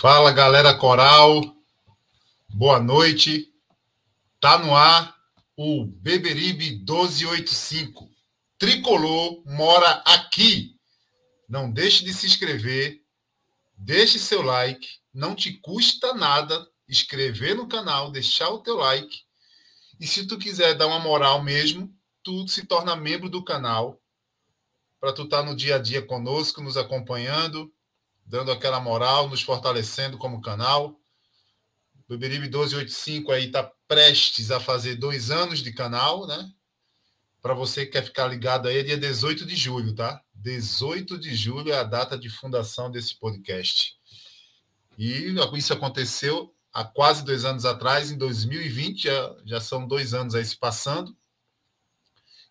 Fala galera coral, boa noite. Tá no ar o Beberibe 1285. Tricolor mora aqui. Não deixe de se inscrever, deixe seu like, não te custa nada inscrever no canal, deixar o teu like. E se tu quiser dar uma moral mesmo, tu se torna membro do canal para tu estar tá no dia a dia conosco, nos acompanhando, dando aquela moral, nos fortalecendo como canal. Beberibe 1285 aí está prestes a fazer dois anos de canal, né? Para você que quer ficar ligado aí, é dia 18 de julho, tá? 18 de julho é a data de fundação desse podcast. E isso aconteceu há quase dois anos atrás, em 2020, já, já são dois anos aí se passando.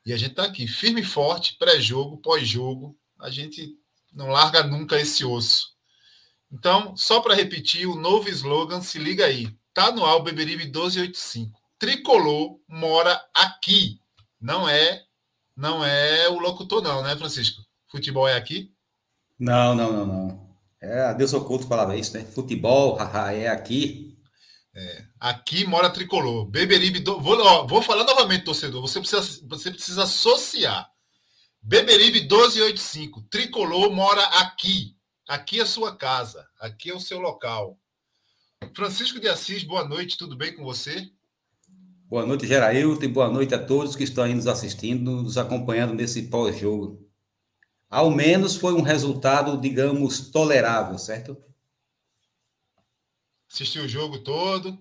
E a gente está aqui, firme e forte, pré-jogo, pós-jogo. A gente não larga nunca esse osso. Então, só para repetir, o novo slogan, se liga aí. Tá no ar Beberibe 1285. Tricolor mora aqui. Não é não é o locutor não, né, Francisco? Futebol é aqui? Não, não, não, não. É, Deus oculto falava isso, né? Futebol, haha, é aqui. É, aqui mora tricolor. Beberibe, do... vou, ó, vou falar novamente, torcedor. Você precisa, você precisa associar. Beberibe 1285. Tricolor mora aqui. Aqui é a sua casa. Aqui é o seu local. Francisco de Assis, boa noite, tudo bem com você? Boa noite, Gerailton, e boa noite a todos que estão aí nos assistindo, nos acompanhando nesse pós-jogo. Ao menos foi um resultado, digamos, tolerável, certo? Assistiu o jogo todo?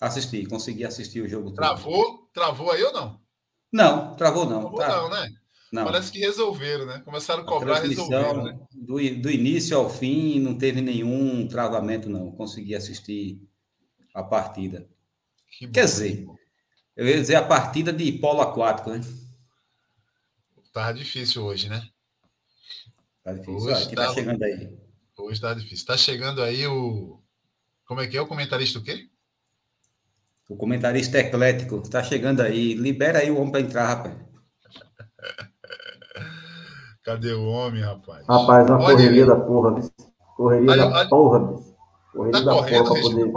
Assisti, consegui assistir o jogo todo. Travou? Travou aí ou não? Não, travou não. Travou tá. não, né? Não. Parece que resolveram, né? Começaram a cobrar, e resolveram, né? Do, do início ao fim, não teve nenhum travamento, não. Consegui assistir a partida. Que Quer dizer, eu ia dizer a partida de polo aquático, né? Tá difícil hoje, né? Tá difícil. Hoje Olha, tá, tá chegando aí. Hoje tá difícil. Tá chegando aí o. Como é que é o comentarista o quê? O comentarista eclético. Tá chegando aí. Libera aí o homem para entrar, rapaz. Cadê o homem, rapaz? Rapaz, uma correria da porra, bicho. Correria aí, da aí, porra, bicho. Correria tá da correto, porra pra poder.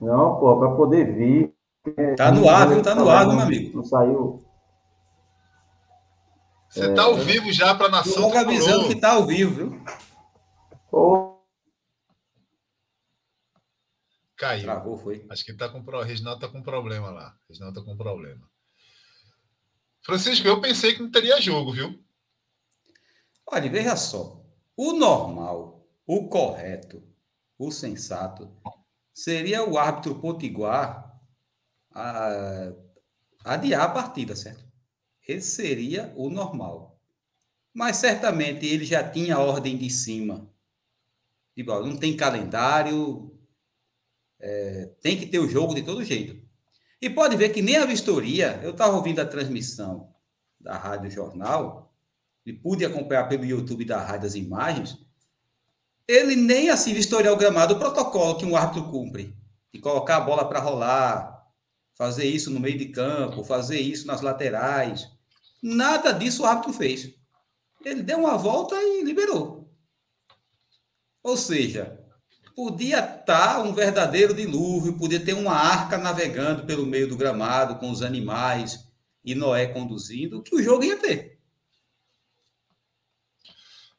Não, porra, pra poder vir. Tá no ar, viu? Tá no ar, meu amigo. Não saiu. Você é... tá ao vivo já pra nação. Logo avisando que tá ao vivo, viu? Caiu. Travou, foi. Acho que tá com o Reginaldo tá com problema lá. Reginaldo tá com problema. Francisco, eu pensei que não teria jogo, viu? Olha, veja só. O normal, o correto, o sensato seria o árbitro potiguar a, adiar a partida, certo? Esse seria o normal. Mas certamente ele já tinha a ordem de cima. Tipo, não tem calendário, é, tem que ter o jogo de todo jeito. E pode ver que nem a vistoria, eu estava ouvindo a transmissão da Rádio Jornal, e pude acompanhar pelo YouTube da Rádio as imagens, ele nem assim vistoriar o gramado, o protocolo que um árbitro cumpre, de colocar a bola para rolar, fazer isso no meio de campo, fazer isso nas laterais. Nada disso o árbitro fez. Ele deu uma volta e liberou. Ou seja, podia estar tá um verdadeiro dilúvio, podia ter uma arca navegando pelo meio do gramado com os animais e Noé conduzindo, que o jogo ia ter.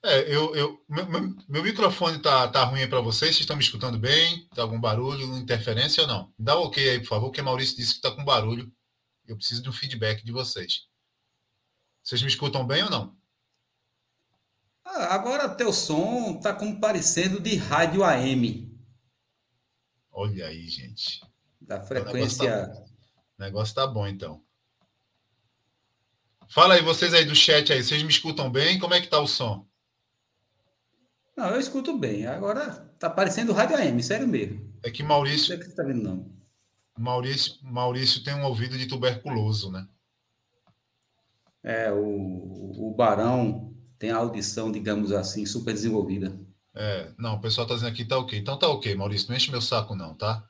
É, eu, eu meu, meu, microfone tá, tá ruim para vocês, vocês estão me escutando bem? Tá algum barulho, interferência ou não? Dá um ok aí, por favor, que Maurício disse que tá com barulho. Eu preciso de um feedback de vocês. Vocês me escutam bem ou não? Ah, agora teu som tá como parecendo de rádio AM. Olha aí, gente. Da frequência. O negócio tá, o negócio tá bom, então. Fala aí, vocês aí do chat aí, vocês me escutam bem? Como é que tá o som? Não, eu escuto bem. Agora tá parecendo rádio AM, sério mesmo. É que Maurício. Não sei que você tá vendo, não. Maurício, Maurício tem um ouvido de tuberculoso, né? É, o, o Barão tem a audição, digamos assim, super desenvolvida. É, não, o pessoal tá dizendo aqui tá ok. Então tá ok, Maurício, não enche meu saco não, tá?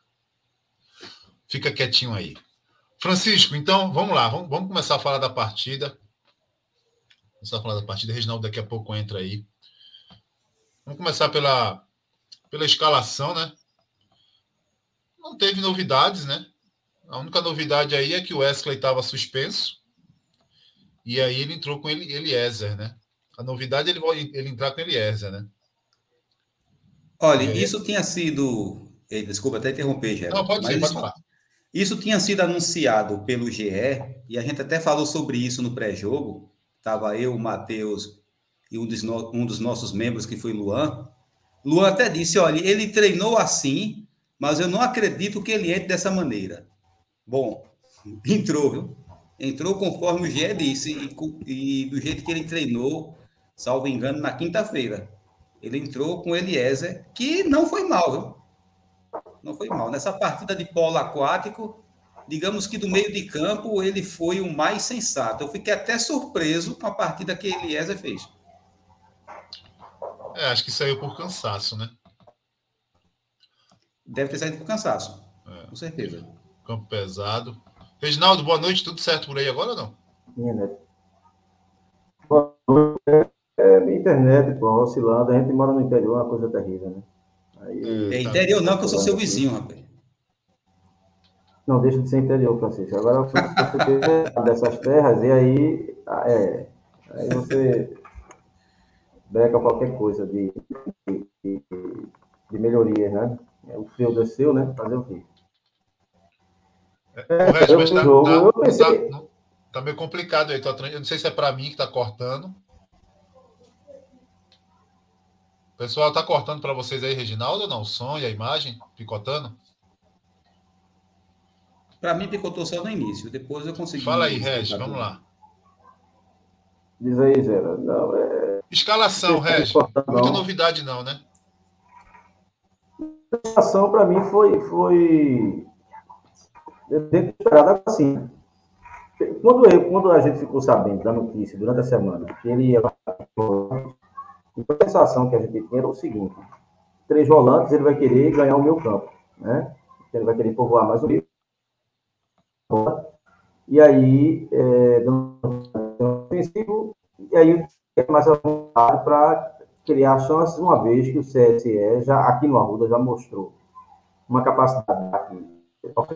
Fica quietinho aí. Francisco, então, vamos lá, vamos, vamos começar a falar da partida. Começar a falar da partida. Reginaldo daqui a pouco entra aí. Vamos começar pela, pela escalação, né? Não teve novidades, né? A única novidade aí é que o Wesley estava suspenso. E aí ele entrou com ele, Eliezer, né? A novidade é ele, ele entrar com Eliezer, né? Olha, é. isso tinha sido. Desculpa até interromper, Geraldo. Não, pode ser, pode falar. Isso tinha sido anunciado pelo GE, e a gente até falou sobre isso no pré-jogo. Estava eu, o Matheus e um dos, no... um dos nossos membros, que foi Luan. Luan até disse: olha, ele treinou assim, mas eu não acredito que ele entre dessa maneira. Bom, entrou, viu? Entrou conforme o GE disse, e, e do jeito que ele treinou, salvo engano, na quinta-feira. Ele entrou com Eliezer, que não foi mal, viu? não foi mal. Nessa partida de polo aquático, digamos que do meio de campo, ele foi o mais sensato. Eu fiquei até surpreso com a partida que Eliezer fez. É, acho que saiu por cansaço, né? Deve ter saído por cansaço. É. Com certeza. Campo pesado. Reginaldo, boa noite. Tudo certo por aí agora ou não? Boa noite. É, minha internet, pô, oscilando. A gente mora no interior, é uma coisa terrível, né? Aí, é interior não, que eu sou seu vizinho, rapaz. Não, deixa de ser interior, Francisco. Agora eu fui dessas terras e aí, é, aí você breca qualquer coisa de, de, de melhoria, né? O frio desceu, né? Fazer o quê? É, o resto, tá, jogo, tá, eu pensei... tá, tá meio complicado aí. Eu não sei se é para mim que tá cortando. Pessoal tá cortando para vocês aí, Reginaldo, ou não? O som e a imagem picotando? Para mim, picotou só no início. Depois eu consegui. Fala aí, Regi, vamos lá. Diz aí, Zera. Não, é... Escalação, Regi. Muita novidade, não, né? A escalação, para mim, foi. foi... Dentro esperado assim. Quando, eu, quando a gente ficou sabendo da notícia durante a semana que ele ia a sensação que a gente tinha era o seguinte: três volantes, ele vai querer ganhar o meu campo, né? Ele vai querer povoar mais o meio. E aí, é, e aí mais a vontade para criar chances, uma vez que o CSE já aqui no Arruda já mostrou uma capacidade aqui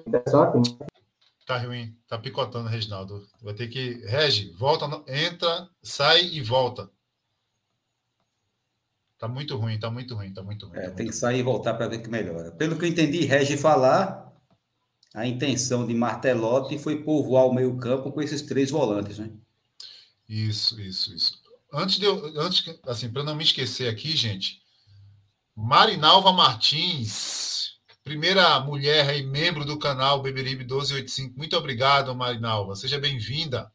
interessante. Tá ruim, tá picotando, Reginaldo. Vai ter que. Regi, volta, entra, sai e volta. Tá muito ruim, tá muito ruim, tá muito ruim. É, tá tem que sair e voltar para ver que melhora. Pelo que eu entendi, Regi falar, a intenção de Martelotti foi povoar o meio-campo com esses três volantes, né? Isso, isso, isso. Antes de eu, antes, assim, para não me esquecer aqui, gente, Marinalva Martins, primeira mulher aí, membro do canal Beberibe 1285. Muito obrigado, Marinalva. Seja bem-vinda.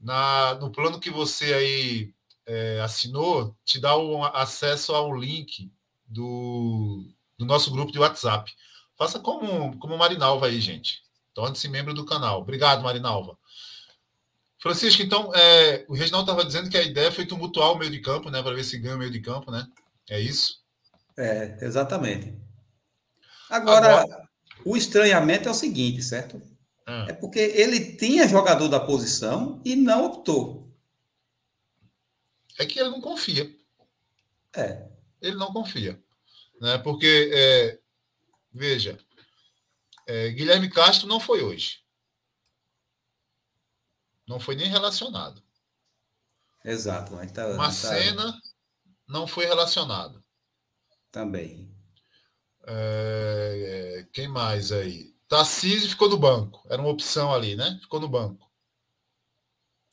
Na, no plano que você aí é, assinou, te dá o acesso ao link do, do nosso grupo de WhatsApp. Faça como, como Marinalva aí, gente. Torne-se membro do canal. Obrigado, Marinalva. Francisco, então, é, o Reginaldo estava dizendo que a ideia foi tumultuar o meio de campo, né? Para ver se ganha o meio de campo, né? É isso? É, exatamente. Agora, Agora... o estranhamento é o seguinte, certo? Ah. É porque ele tinha jogador da posição e não optou é que ele não confia. É. Ele não confia. Né? Porque, é, veja, é, Guilherme Castro não foi hoje. Não foi nem relacionado. Exato. Tá, Macena tá... não foi relacionado. Também. É, quem mais aí? Tarcísio ficou no banco. Era uma opção ali, né? Ficou no banco.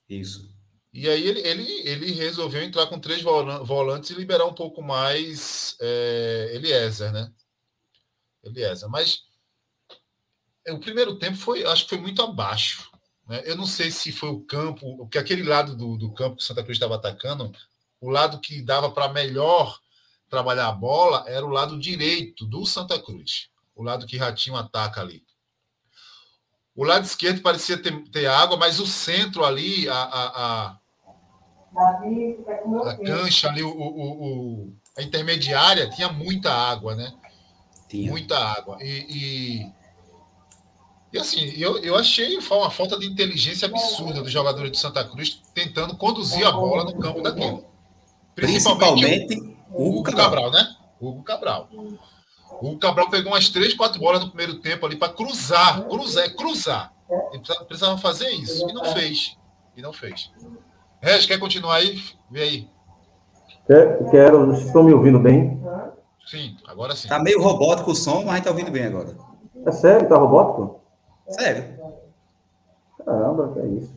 Isso. E aí ele, ele, ele resolveu entrar com três volantes e liberar um pouco mais é, Eliezer, né? Eliezer. Mas o primeiro tempo foi, acho que foi muito abaixo. Né? Eu não sei se foi o campo, porque aquele lado do, do campo que Santa Cruz estava atacando, o lado que dava para melhor trabalhar a bola era o lado direito do Santa Cruz, o lado que Ratinho ataca ali. O lado esquerdo parecia ter, ter água, mas o centro ali, a, a, a, a cancha ali, o, o, o, a intermediária, tinha muita água, né? Tinha. Muita água. E, e, e, assim, eu, eu achei uma falta de inteligência absurda dos jogadores de Santa Cruz tentando conduzir a bola no campo daquele. Principalmente, Principalmente o Hugo Cabral. Cabral, né? Hugo Cabral. O Cabral pegou umas três, quatro bolas no primeiro tempo ali para cruzar, cruzar, é cruzar. Ele precisava fazer isso e não fez. E não fez. Regis, quer continuar aí? Vê aí. Quero, vocês estão me ouvindo bem? Sim, agora sim. Tá meio robótico o som, mas a gente tá ouvindo bem agora. É sério? Tá robótico? Sério. Caramba, que é isso.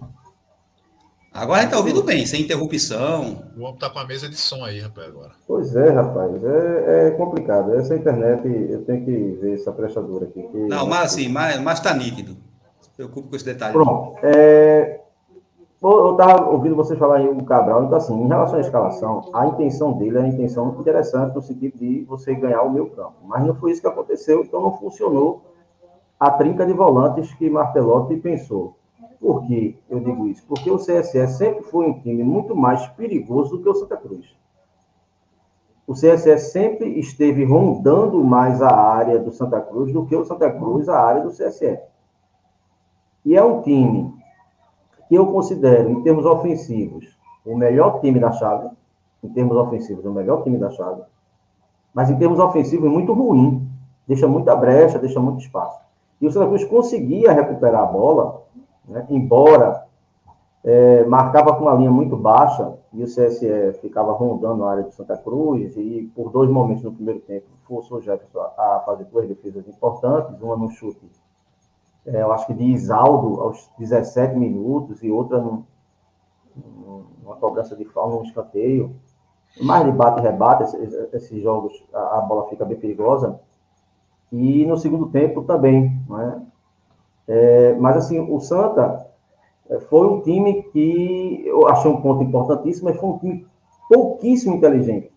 Agora a gente tá ouvindo bem, sem interrupção. O homem tá com a mesa de som aí, rapaz, agora. Pois é, rapaz. É, é complicado. Essa internet, eu tenho que ver essa prestadora aqui. Que... Não, mas assim, mas, mas tá nítido. Não se preocupe com esse detalhe. Pronto. É... Eu estava ouvindo você falar em o Cabral, então assim, em relação à escalação, a intenção dele é uma intenção interessante no sentido de você ganhar o meu campo. Mas não foi isso que aconteceu, então não funcionou a trinca de volantes que Martelotti pensou. Por que eu digo isso? Porque o CSE sempre foi um time muito mais perigoso do que o Santa Cruz. O CSE sempre esteve rondando mais a área do Santa Cruz do que o Santa Cruz a área do CSE. E é um time que eu considero, em termos ofensivos, o melhor time da chave. Em termos ofensivos, o melhor time da chave. Mas em termos ofensivos, é muito ruim. Deixa muita brecha, deixa muito espaço. E o Santa Cruz conseguia recuperar a bola né? embora é, marcava com uma linha muito baixa e o CSE ficava rondando a área de Santa Cruz e por dois momentos no primeiro tempo forçou o Jefferson a fazer duas defesas importantes, uma no chute, é, eu acho que de Isaldo aos 17 minutos e outra num, numa cobrança de falta, num escanteio. Mais de bate e rebate, esses, esses jogos, a, a, bola fica bem perigosa. E no segundo tempo também, não é? É, mas, assim, o Santa é, foi um time que eu achei um ponto importantíssimo, mas foi um time pouquíssimo inteligente.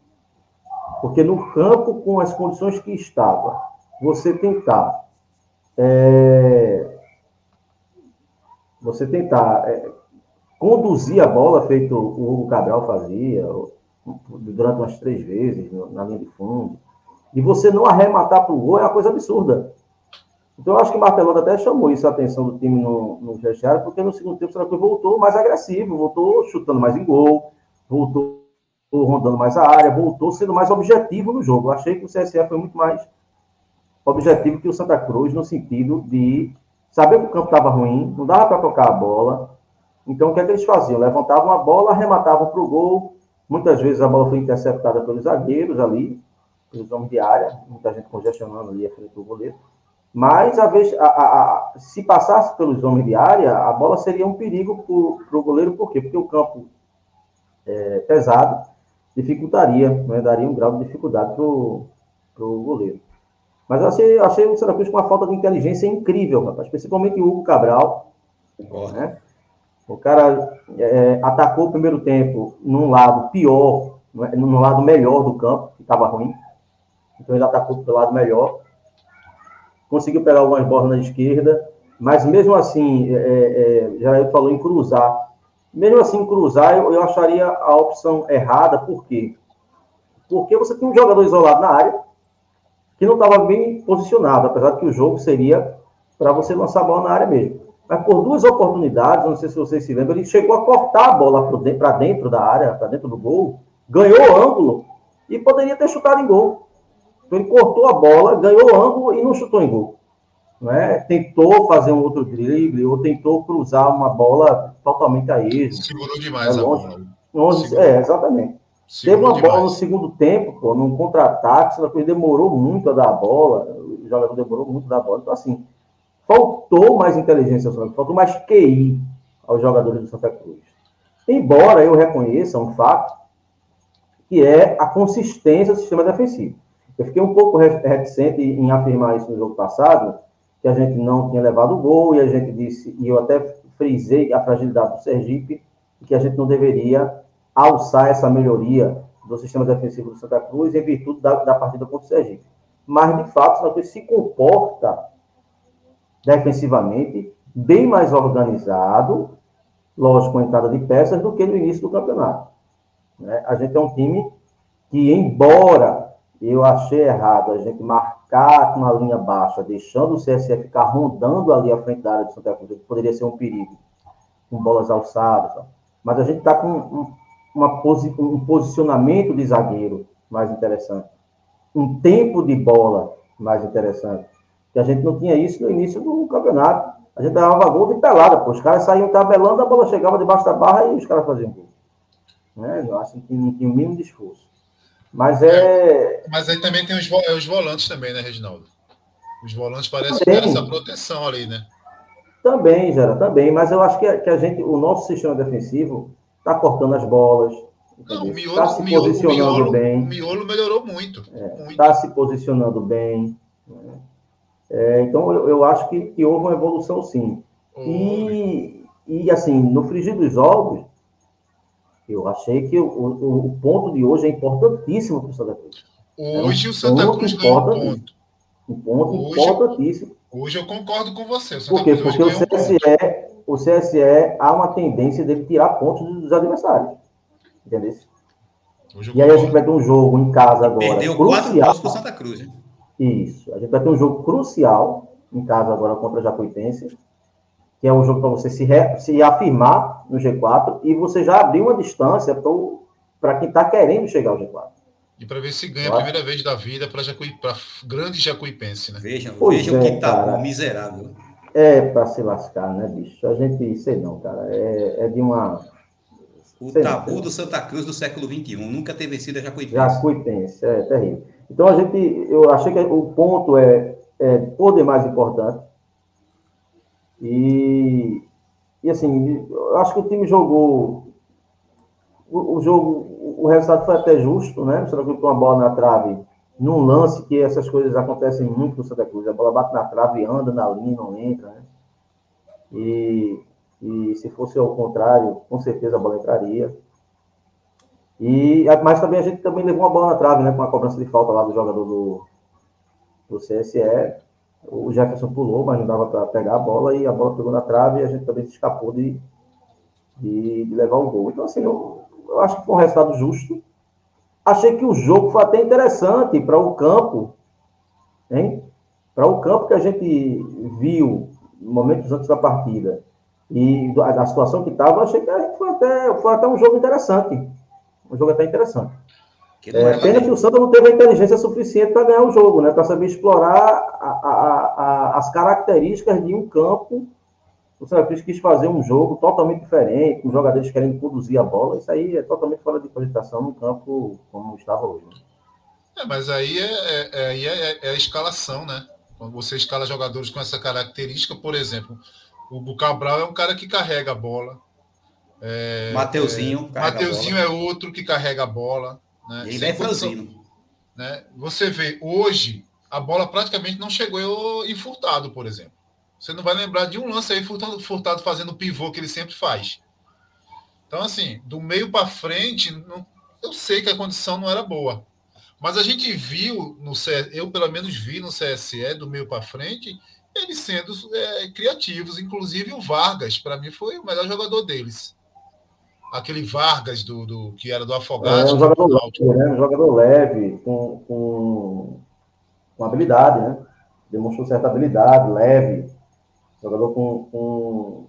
Porque no campo, com as condições que estava, você tentar. É, você tentar é, conduzir a bola, feito o Hugo Cabral fazia, durante umas três vezes, na linha de fundo, e você não arrematar para o gol é uma coisa absurda. Então, eu acho que o Martelotto até chamou isso a atenção do time no, no porque no segundo tempo o voltou mais agressivo, voltou chutando mais em gol, voltou rondando mais a área, voltou sendo mais objetivo no jogo. Eu achei que o CSE foi muito mais objetivo que o Santa Cruz, no sentido de saber que o campo estava ruim, não dava para tocar a bola. Então, o que é que eles faziam? Levantavam a bola, arrematavam para o gol. Muitas vezes a bola foi interceptada pelos zagueiros ali, pelos homens de área, muita gente congestionando ali a frente do goleiro. Mas, a vez, a, a, a, se passasse pelos homens de área, a bola seria um perigo para o goleiro, por quê? Porque o campo é, pesado dificultaria, né? daria um grau de dificuldade para o goleiro. Mas eu achei, achei o Santa Cruz com uma falta de inteligência incrível, rapaz. Principalmente o Hugo Cabral. Né? O cara é, atacou o primeiro tempo num lado pior, é? no lado melhor do campo, que estava ruim. Então ele atacou pelo lado melhor conseguiu pegar algumas bolas na esquerda, mas mesmo assim, é, é, já falou em cruzar. Mesmo assim, cruzar, eu, eu acharia a opção errada, por quê? Porque você tem um jogador isolado na área, que não estava bem posicionado, apesar de que o jogo seria para você lançar a bola na área mesmo. Mas por duas oportunidades, não sei se vocês se lembram, ele chegou a cortar a bola para dentro da área, para dentro do gol, ganhou o ângulo e poderia ter chutado em gol. Então ele cortou a bola, ganhou o ângulo e não chutou em gol. Não é? Tentou fazer um outro drible ou tentou cruzar uma bola totalmente a esmo. Segurou demais é, longe, a bola. Longe, é, exatamente. Segurou Teve uma demais. bola no segundo tempo, pô, num contra-ataque, ela demorou muito a dar a bola, o jogador demorou muito a dar a bola. Então, assim, faltou mais inteligência, faltou mais QI aos jogadores do Santa Cruz. Embora eu reconheça um fato, que é a consistência do sistema defensivo. Eu fiquei um pouco reticente em afirmar isso no jogo passado, que a gente não tinha levado o gol, e a gente disse, e eu até frisei a fragilidade do Sergipe que a gente não deveria alçar essa melhoria do sistema defensivo do Santa Cruz em virtude da, da partida contra o Sergipe. Mas, de fato, o Santa Cruz se comporta defensivamente bem mais organizado, lógico, com a entrada de peças, do que no início do campeonato. Né? A gente é um time que, embora eu achei errado a gente marcar com uma linha baixa, deixando o CSE ficar rondando ali à frente da área de Santa Cruz, que poderia ser um perigo, com bolas alçadas, mas a gente está com uma um posicionamento de zagueiro mais interessante, um tempo de bola mais interessante, que a gente não tinha isso no início do campeonato. A gente dava gol de pelada, pô. Os caras saíam tabelando, a bola chegava debaixo da barra e os caras faziam gol. Né? Eu acho que não tinha o mínimo de esforço. Mas é. é mas aí também tem os, vo os volantes também, né, Reginaldo? Os volantes parecem ter essa proteção ali, né? Também, Gera, também. Mas eu acho que a, que a gente, o nosso sistema defensivo está cortando as bolas. Não, o miolo, tá se posicionando miolo, bem. O miolo melhorou muito. Está é, tá se posicionando bem. Né? É, então, eu, eu, acho que, que, houve uma evolução, sim. E, e, assim, no frigir dos ovos, eu achei que o, o, o ponto de hoje é importantíssimo para o Santa Cruz. Hoje é um o Santa Cruz ganhou um ponto. Um ponto hoje, importantíssimo. Hoje eu concordo com você. Por quê? Porque o CSE, um o CSE há uma tendência dele tirar pontos dos adversários. Entendeu? E aí a gente vai ter um jogo em casa agora. Perdeu crucial. quatro pontos Santa Cruz, hein? Isso. A gente vai ter um jogo crucial em casa agora contra a Jacuipense, que é um jogo para você se, re, se afirmar no G4 e você já abrir uma distância para quem está querendo chegar ao G4. E para ver se ganha a primeira vez da vida para Jacuí, grande Jacuipense, né? Vejam, vejam é, que tá miserável. É para se lascar, né, bicho? A gente, sei não, cara. É, é de uma. O tabu não, do Santa Cruz do século XXI. Nunca ter vencido a Jacuipense. Jacuipense, é terrível. Então a gente, eu achei que o ponto é, é por demais importante. E, e assim, eu acho que o time jogou. O, o jogo, o resultado foi até justo, né? Você não uma bola na trave num lance que essas coisas acontecem muito no Santa Cruz. A bola bate na trave, anda na linha, não entra, né? E, e se fosse ao contrário, com certeza a bola entraria. E, mas também a gente também levou uma bola na trave, né? Com a cobrança de falta lá do jogador do, do CSE. O Jefferson pulou, mas não dava para pegar a bola e a bola pegou na trave e a gente também se escapou de, de, de levar o gol. Então, assim, eu, eu, acho que foi um resultado justo. Achei que o jogo foi até interessante para o campo, hein? Para o campo que a gente viu momentos antes da partida e a, a situação que estava, achei que foi até, foi até um jogo interessante um jogo até interessante. Que é, pena que o Santa não teve a inteligência suficiente para ganhar o jogo, né? Para saber explorar a, a, a, as características de um campo. O Santa Cruz quis fazer um jogo totalmente diferente, com jogadores querendo conduzir a bola. Isso aí é totalmente fora de cogitação no campo como estava hoje. Né? É, mas aí é, é, é é, é, a escalação, né? Quando você escala jogadores com essa característica, por exemplo, o Cabral é um cara que carrega a bola, é, Mateuzinho. É, Mateuzinho é outro que carrega a bola. Né? E ele é franzino. Né? Você vê, hoje, a bola praticamente não chegou em Furtado, por exemplo. Você não vai lembrar de um lance aí Furtado, Furtado fazendo o pivô que ele sempre faz. Então, assim, do meio para frente, não, eu sei que a condição não era boa. Mas a gente viu, no eu pelo menos vi no CSE, do meio para frente, eles sendo é, criativos. Inclusive o Vargas, para mim, foi o melhor jogador deles aquele Vargas do, do que era do Afogados. É um jogador leve, né? um jogador leve, com, com, com habilidade, né? Demonstrou certa habilidade, leve, jogador com, com,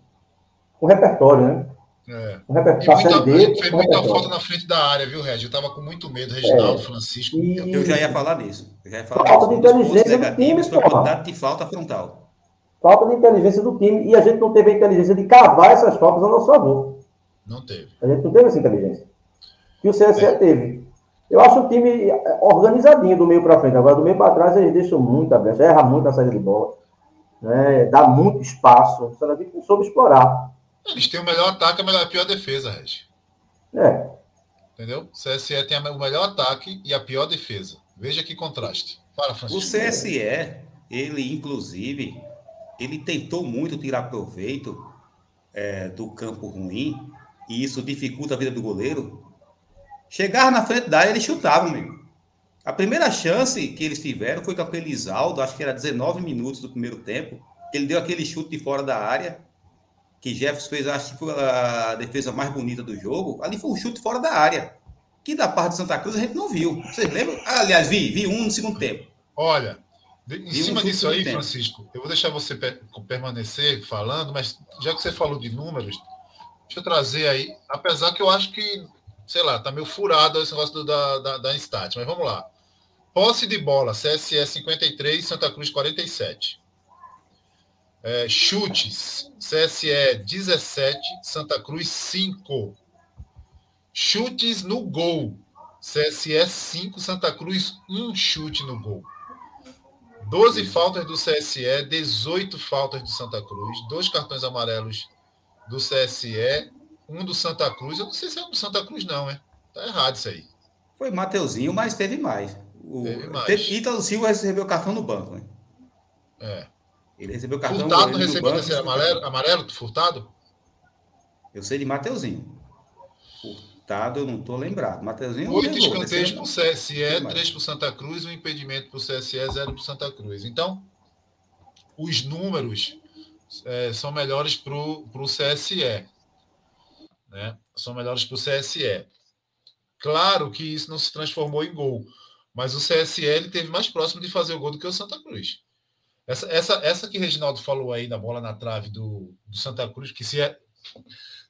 com repertório, né? É. Um repertório. Muita, dele, fez muita falta na frente da área, viu, Regis? Eu tava com muito medo, Reginaldo, é. Francisco. E... Eu já ia falar nisso. Eu já ia falar falta nisso. de inteligência do time, quantidade de falta frontal. Falta de inteligência do time. E a gente não teve a inteligência de cavar essas faltas a nosso favor. Não teve. A gente não teve essa inteligência. Que o CSE é. teve. Eu acho o time organizadinho do meio para frente. Agora, do meio para trás, eles deixam muita brecha, erra muito a saída de bola. Né? Dá muito espaço. Que não soube explorar. Eles têm o melhor ataque e a, melhor, a pior defesa, Regi. É. Entendeu? O CSE tem o melhor ataque e a pior defesa. Veja que contraste. Fala, Francisco. O CSE, ele, inclusive, ele tentou muito tirar proveito é, do campo ruim, e isso dificulta a vida do goleiro, chegar na frente da área, eles chutavam, mesmo. A primeira chance que eles tiveram foi com aquele Isaldo, acho que era 19 minutos do primeiro tempo, ele deu aquele chute de fora da área, que Jefferson fez, acho que foi a defesa mais bonita do jogo. Ali foi um chute fora da área, que da parte de Santa Cruz a gente não viu. Vocês lembram? Ah, aliás, vi, vi um no segundo tempo. Olha, em vi cima um disso aí, tempo. Francisco, eu vou deixar você permanecer falando, mas já que você falou de números, deixa eu trazer aí, apesar que eu acho que, sei lá, tá meio furado esse negócio da, da, da Instat, mas vamos lá. Posse de bola, CSE 53, Santa Cruz 47. É, chutes, CSE 17, Santa Cruz 5. Chutes no gol, CSE 5, Santa Cruz 1 chute no gol. 12 faltas do CSE, 18 faltas do Santa Cruz, dois cartões amarelos do CSE, um do Santa Cruz. Eu não sei se é um do Santa Cruz, não, é? Tá errado isso aí. Foi Mateuzinho, mas teve mais. O... Teve. Ítalo Silva recebeu cartão no banco, né? É. Ele recebeu cartão. Furtado não recebeu esse amarelo, amarelo, Furtado? Eu sei de Mateuzinho. Furtado, eu não estou lembrado. Mateuzinho. Oito escanteios para o CSE, três para o Santa Cruz, um impedimento para o CSE, zero para o Santa Cruz. Então, os números é, são melhores para o CSE. Né? São melhores para o CSE. Claro que isso não se transformou em gol, mas o CSE ele teve mais próximo de fazer o gol do que o Santa Cruz. Essa, essa, essa que o Reginaldo falou aí da bola na trave do, do Santa Cruz, que se é,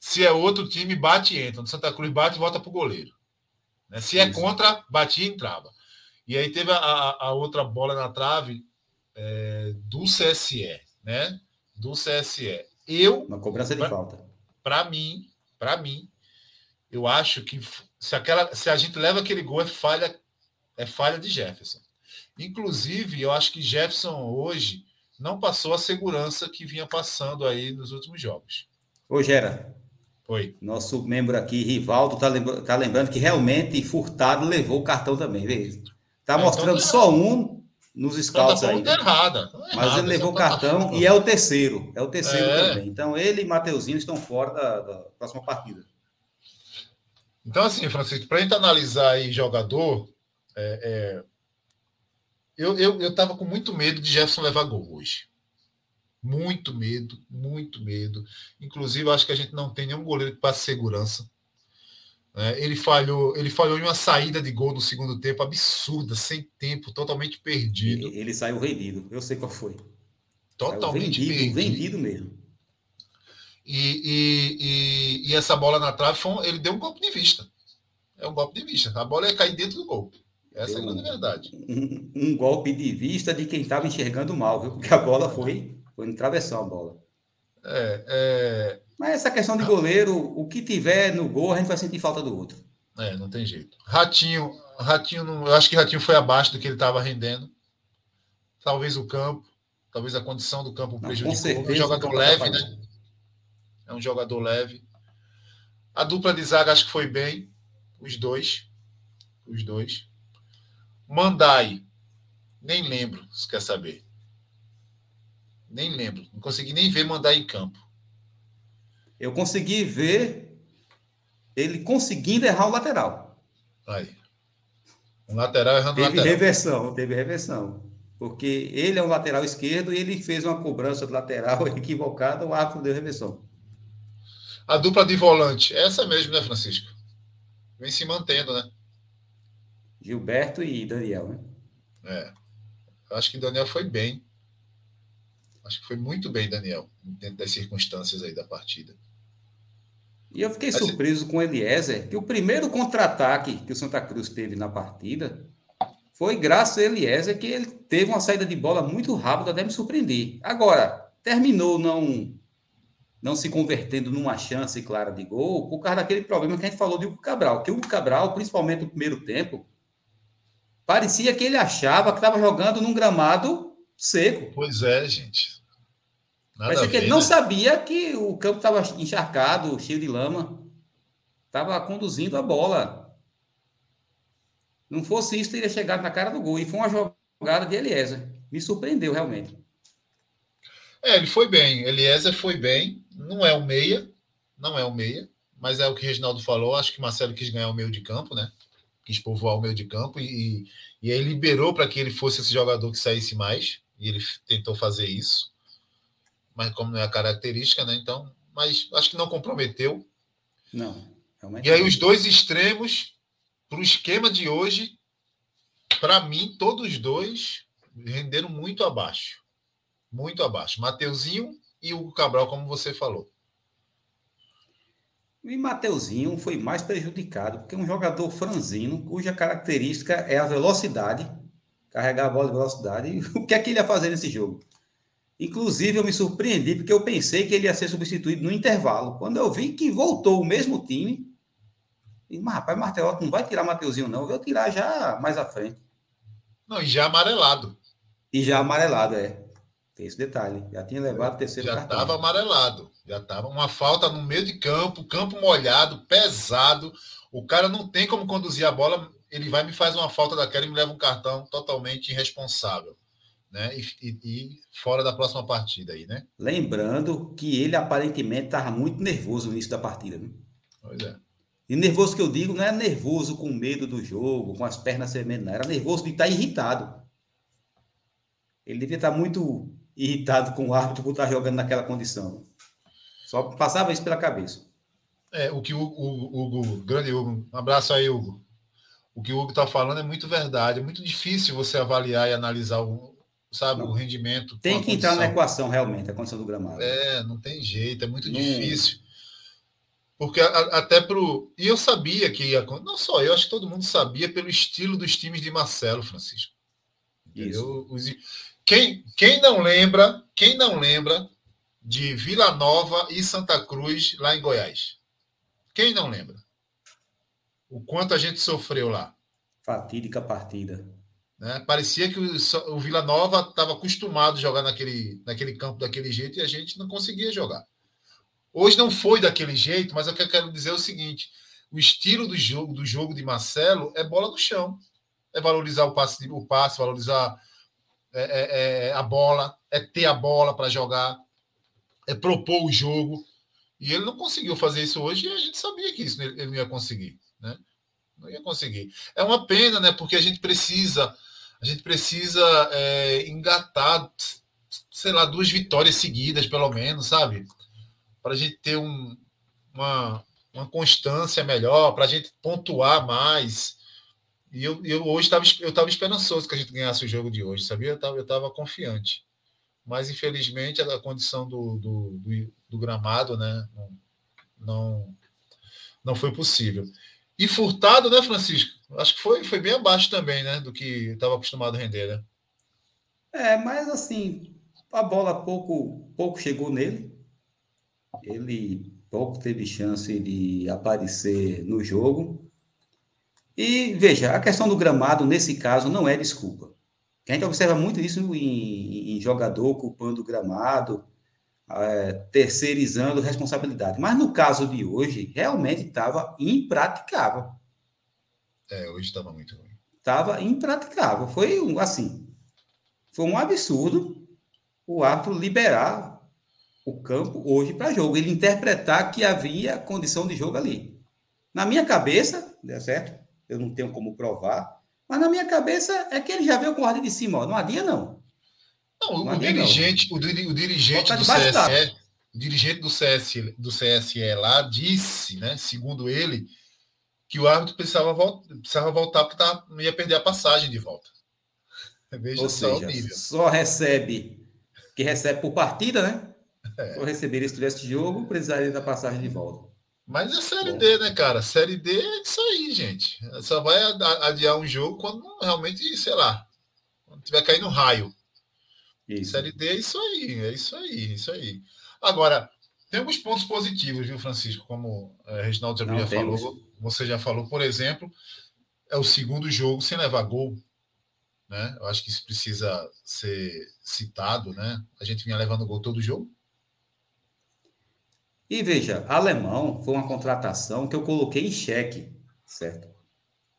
se é outro time, bate e entra. No Santa Cruz bate e volta para o goleiro. Né? Se é contra, batia e entrava. E aí teve a, a outra bola na trave é, do CSE, né? Do CSE. Eu. Uma cobrança de pra, falta. Para mim, para mim, eu acho que se, aquela, se a gente leva aquele gol, é falha, é falha de Jefferson. Inclusive, eu acho que Jefferson hoje não passou a segurança que vinha passando aí nos últimos jogos. Ô, Gera. Oi. Nosso membro aqui, Rivaldo, tá, lembra, tá lembrando que realmente Furtado levou o cartão também, vê? Tá é, mostrando então, só um nos scouts então, aí. Tá errada, tá mas ele levou o cartão tá e é o terceiro. É o terceiro é. também. Então ele e Mateuzinho estão fora da, da próxima partida. Então, assim, Francisco, para a gente analisar aí jogador, é, é, eu, eu, eu tava com muito medo de Jefferson levar gol hoje. Muito medo, muito medo. Inclusive, acho que a gente não tem nenhum goleiro que passe segurança. É, ele falhou, ele falhou em uma saída de gol no segundo tempo absurda, sem tempo, totalmente perdido. Ele, ele saiu vendido, eu sei qual foi. Totalmente vendido, perdido. vendido mesmo. E, e, e, e, essa bola na trave, foi um, ele deu um golpe de vista. É um golpe de vista. A bola ia cair dentro do gol. Essa é a grande verdade. Um, um, golpe de vista de quem estava enxergando mal, viu? Porque a bola foi, foi no travessão a bola. É, é... Mas essa questão de goleiro, o que tiver no gol, a gente vai sentir falta do outro. É, não tem jeito. Ratinho, Ratinho não, eu acho que Ratinho foi abaixo do que ele estava rendendo. Talvez o campo, talvez a condição do campo prejudicou. É um jogador leve, né? É um jogador leve. A dupla de zaga acho que foi bem, os dois. Os dois. Mandai. Nem lembro, se quer saber. Nem lembro. Não consegui nem ver Mandai em campo. Eu consegui ver ele conseguindo errar o lateral. Aí. Um lateral errando teve o lateral. reversão, teve reversão. Porque ele é um lateral esquerdo e ele fez uma cobrança de lateral equivocada, o árbitro deu reversão. A dupla de volante, essa mesmo, né, Francisco? Vem se mantendo, né? Gilberto e Daniel, né? É. Acho que Daniel foi bem. Acho que foi muito bem, Daniel, dentro das circunstâncias aí da partida. E eu fiquei Mas, surpreso com o Eliezer, que o primeiro contra-ataque que o Santa Cruz teve na partida foi graças a Eliezer que ele teve uma saída de bola muito rápida, até me surpreender. Agora, terminou não não se convertendo numa chance clara de gol por causa daquele problema que a gente falou de Hugo Cabral, que o Hugo Cabral, principalmente no primeiro tempo, Parecia que ele achava que estava jogando num gramado seco. Pois é, gente. Nada Parecia que ele não né? sabia que o campo estava encharcado, cheio de lama. Estava conduzindo a bola. Não fosse isso, teria chegado na cara do gol. E foi uma jogada de Eliezer. Me surpreendeu, realmente. É, ele foi bem. Eliezer foi bem. Não é o meia, não é o meia, mas é o que o Reginaldo falou. Acho que Marcelo quis ganhar o meio de campo, né? Quis povoar o meio de campo e, e aí liberou para que ele fosse esse jogador que saísse mais. E ele tentou fazer isso. Mas como não é a característica, né? Então, mas acho que não comprometeu. Não. E aí os dois extremos para o esquema de hoje, para mim, todos os dois renderam muito abaixo. Muito abaixo. Mateuzinho e Hugo Cabral, como você falou. E Mateuzinho foi mais prejudicado, porque é um jogador franzino, cuja característica é a velocidade, carregar a bola de velocidade. E o que é que ele ia fazer nesse jogo? Inclusive, eu me surpreendi, porque eu pensei que ele ia ser substituído no intervalo. Quando eu vi que voltou o mesmo time, e, mas rapaz, Martelotti não vai tirar Mateuzinho, não. Eu vou tirar já mais à frente. Não, e já amarelado. E já amarelado, é. Tem esse detalhe. Já tinha levado o terceiro Já estava amarelado. Já estava uma falta no meio de campo, campo molhado, pesado. O cara não tem como conduzir a bola. Ele vai me faz uma falta daquela e me leva um cartão totalmente irresponsável. Né? E, e, e fora da próxima partida aí, né? Lembrando que ele aparentemente estava muito nervoso no início da partida. Né? Pois é. E nervoso que eu digo não é nervoso com medo do jogo, com as pernas tremendo, não. Era nervoso de estar irritado. Ele devia estar muito irritado com o árbitro por estar jogando naquela condição. Só passava isso pela cabeça. É, o que o Hugo, grande Hugo, um abraço aí, Hugo. O que o Hugo está falando é muito verdade. É muito difícil você avaliar e analisar o, sabe, não. o rendimento. Tem que entrar na equação, realmente, a condição do gramado. É, não tem jeito, é muito não. difícil. Porque a, até pro. E eu sabia que ia. Não só eu, acho que todo mundo sabia pelo estilo dos times de Marcelo, Francisco. Isso. Os, quem, quem não lembra, quem não lembra de Vila Nova e Santa Cruz lá em Goiás? Quem não lembra? O quanto a gente sofreu lá. Fatídica partida. Né? Parecia que o, o Vila Nova estava acostumado a jogar naquele, naquele campo daquele jeito e a gente não conseguia jogar. Hoje não foi daquele jeito, mas o que eu quero dizer é o seguinte: o estilo do jogo do jogo de Marcelo é bola no chão, é valorizar o passe, o passe, valorizar é, é, é a bola, é ter a bola para jogar, é propor o jogo. E ele não conseguiu fazer isso hoje e a gente sabia que isso ele não ia conseguir, né? Não ia conseguir. É uma pena, né? Porque a gente precisa, a gente precisa é, engatar, sei lá, duas vitórias seguidas, pelo menos, sabe? Para a gente ter um, uma, uma constância melhor, para a gente pontuar mais. E eu, eu hoje estava eu tava esperançoso que a gente ganhasse o jogo de hoje, sabia? Eu estava eu tava confiante. Mas, infelizmente, a condição do, do, do, do gramado né, não, não, foi possível. E furtado, né, Francisco? Acho que foi, foi bem abaixo também, né? Do que estava acostumado a render, né? É, mas assim, a bola pouco, pouco chegou nele. Ele pouco teve chance de aparecer no jogo. E veja, a questão do gramado, nesse caso, não é desculpa. A gente observa muito isso em, em jogador culpando o gramado, é, terceirizando responsabilidade. Mas no caso de hoje, realmente estava impraticável. É, hoje estava muito ruim. Estava impraticável. Foi um, assim, foi um absurdo o árbitro liberar o campo hoje para jogo, ele interpretar que havia condição de jogo ali. Na minha cabeça, deu certo? Eu não tenho como provar, mas na minha cabeça é que ele já veio com ordem de cima, ó. não adia não. Não, não o, dirigente, não. O, o, dirigente do CSE, o dirigente do CSE, do CSE lá disse, né, segundo ele, que o árbitro precisava, volta, precisava voltar porque tava, ia perder a passagem de volta. Veja Ou só seja. Só recebe, que recebe por partida, né? É. Só receberia se tivesse jogo, precisaria da passagem de volta. Mas é Série. D, né, cara? Série D é isso aí, gente. Só vai adiar um jogo quando realmente, sei lá, quando tiver caindo raio. Isso. Série D é isso aí, é isso aí, é isso aí. Agora, tem alguns pontos positivos, viu, Francisco? Como é, Reginaldo já, já falou, você já falou, por exemplo, é o segundo jogo sem levar gol. Né? Eu acho que isso precisa ser citado, né? A gente vinha levando gol todo jogo. E veja, alemão foi uma contratação que eu coloquei em xeque, certo?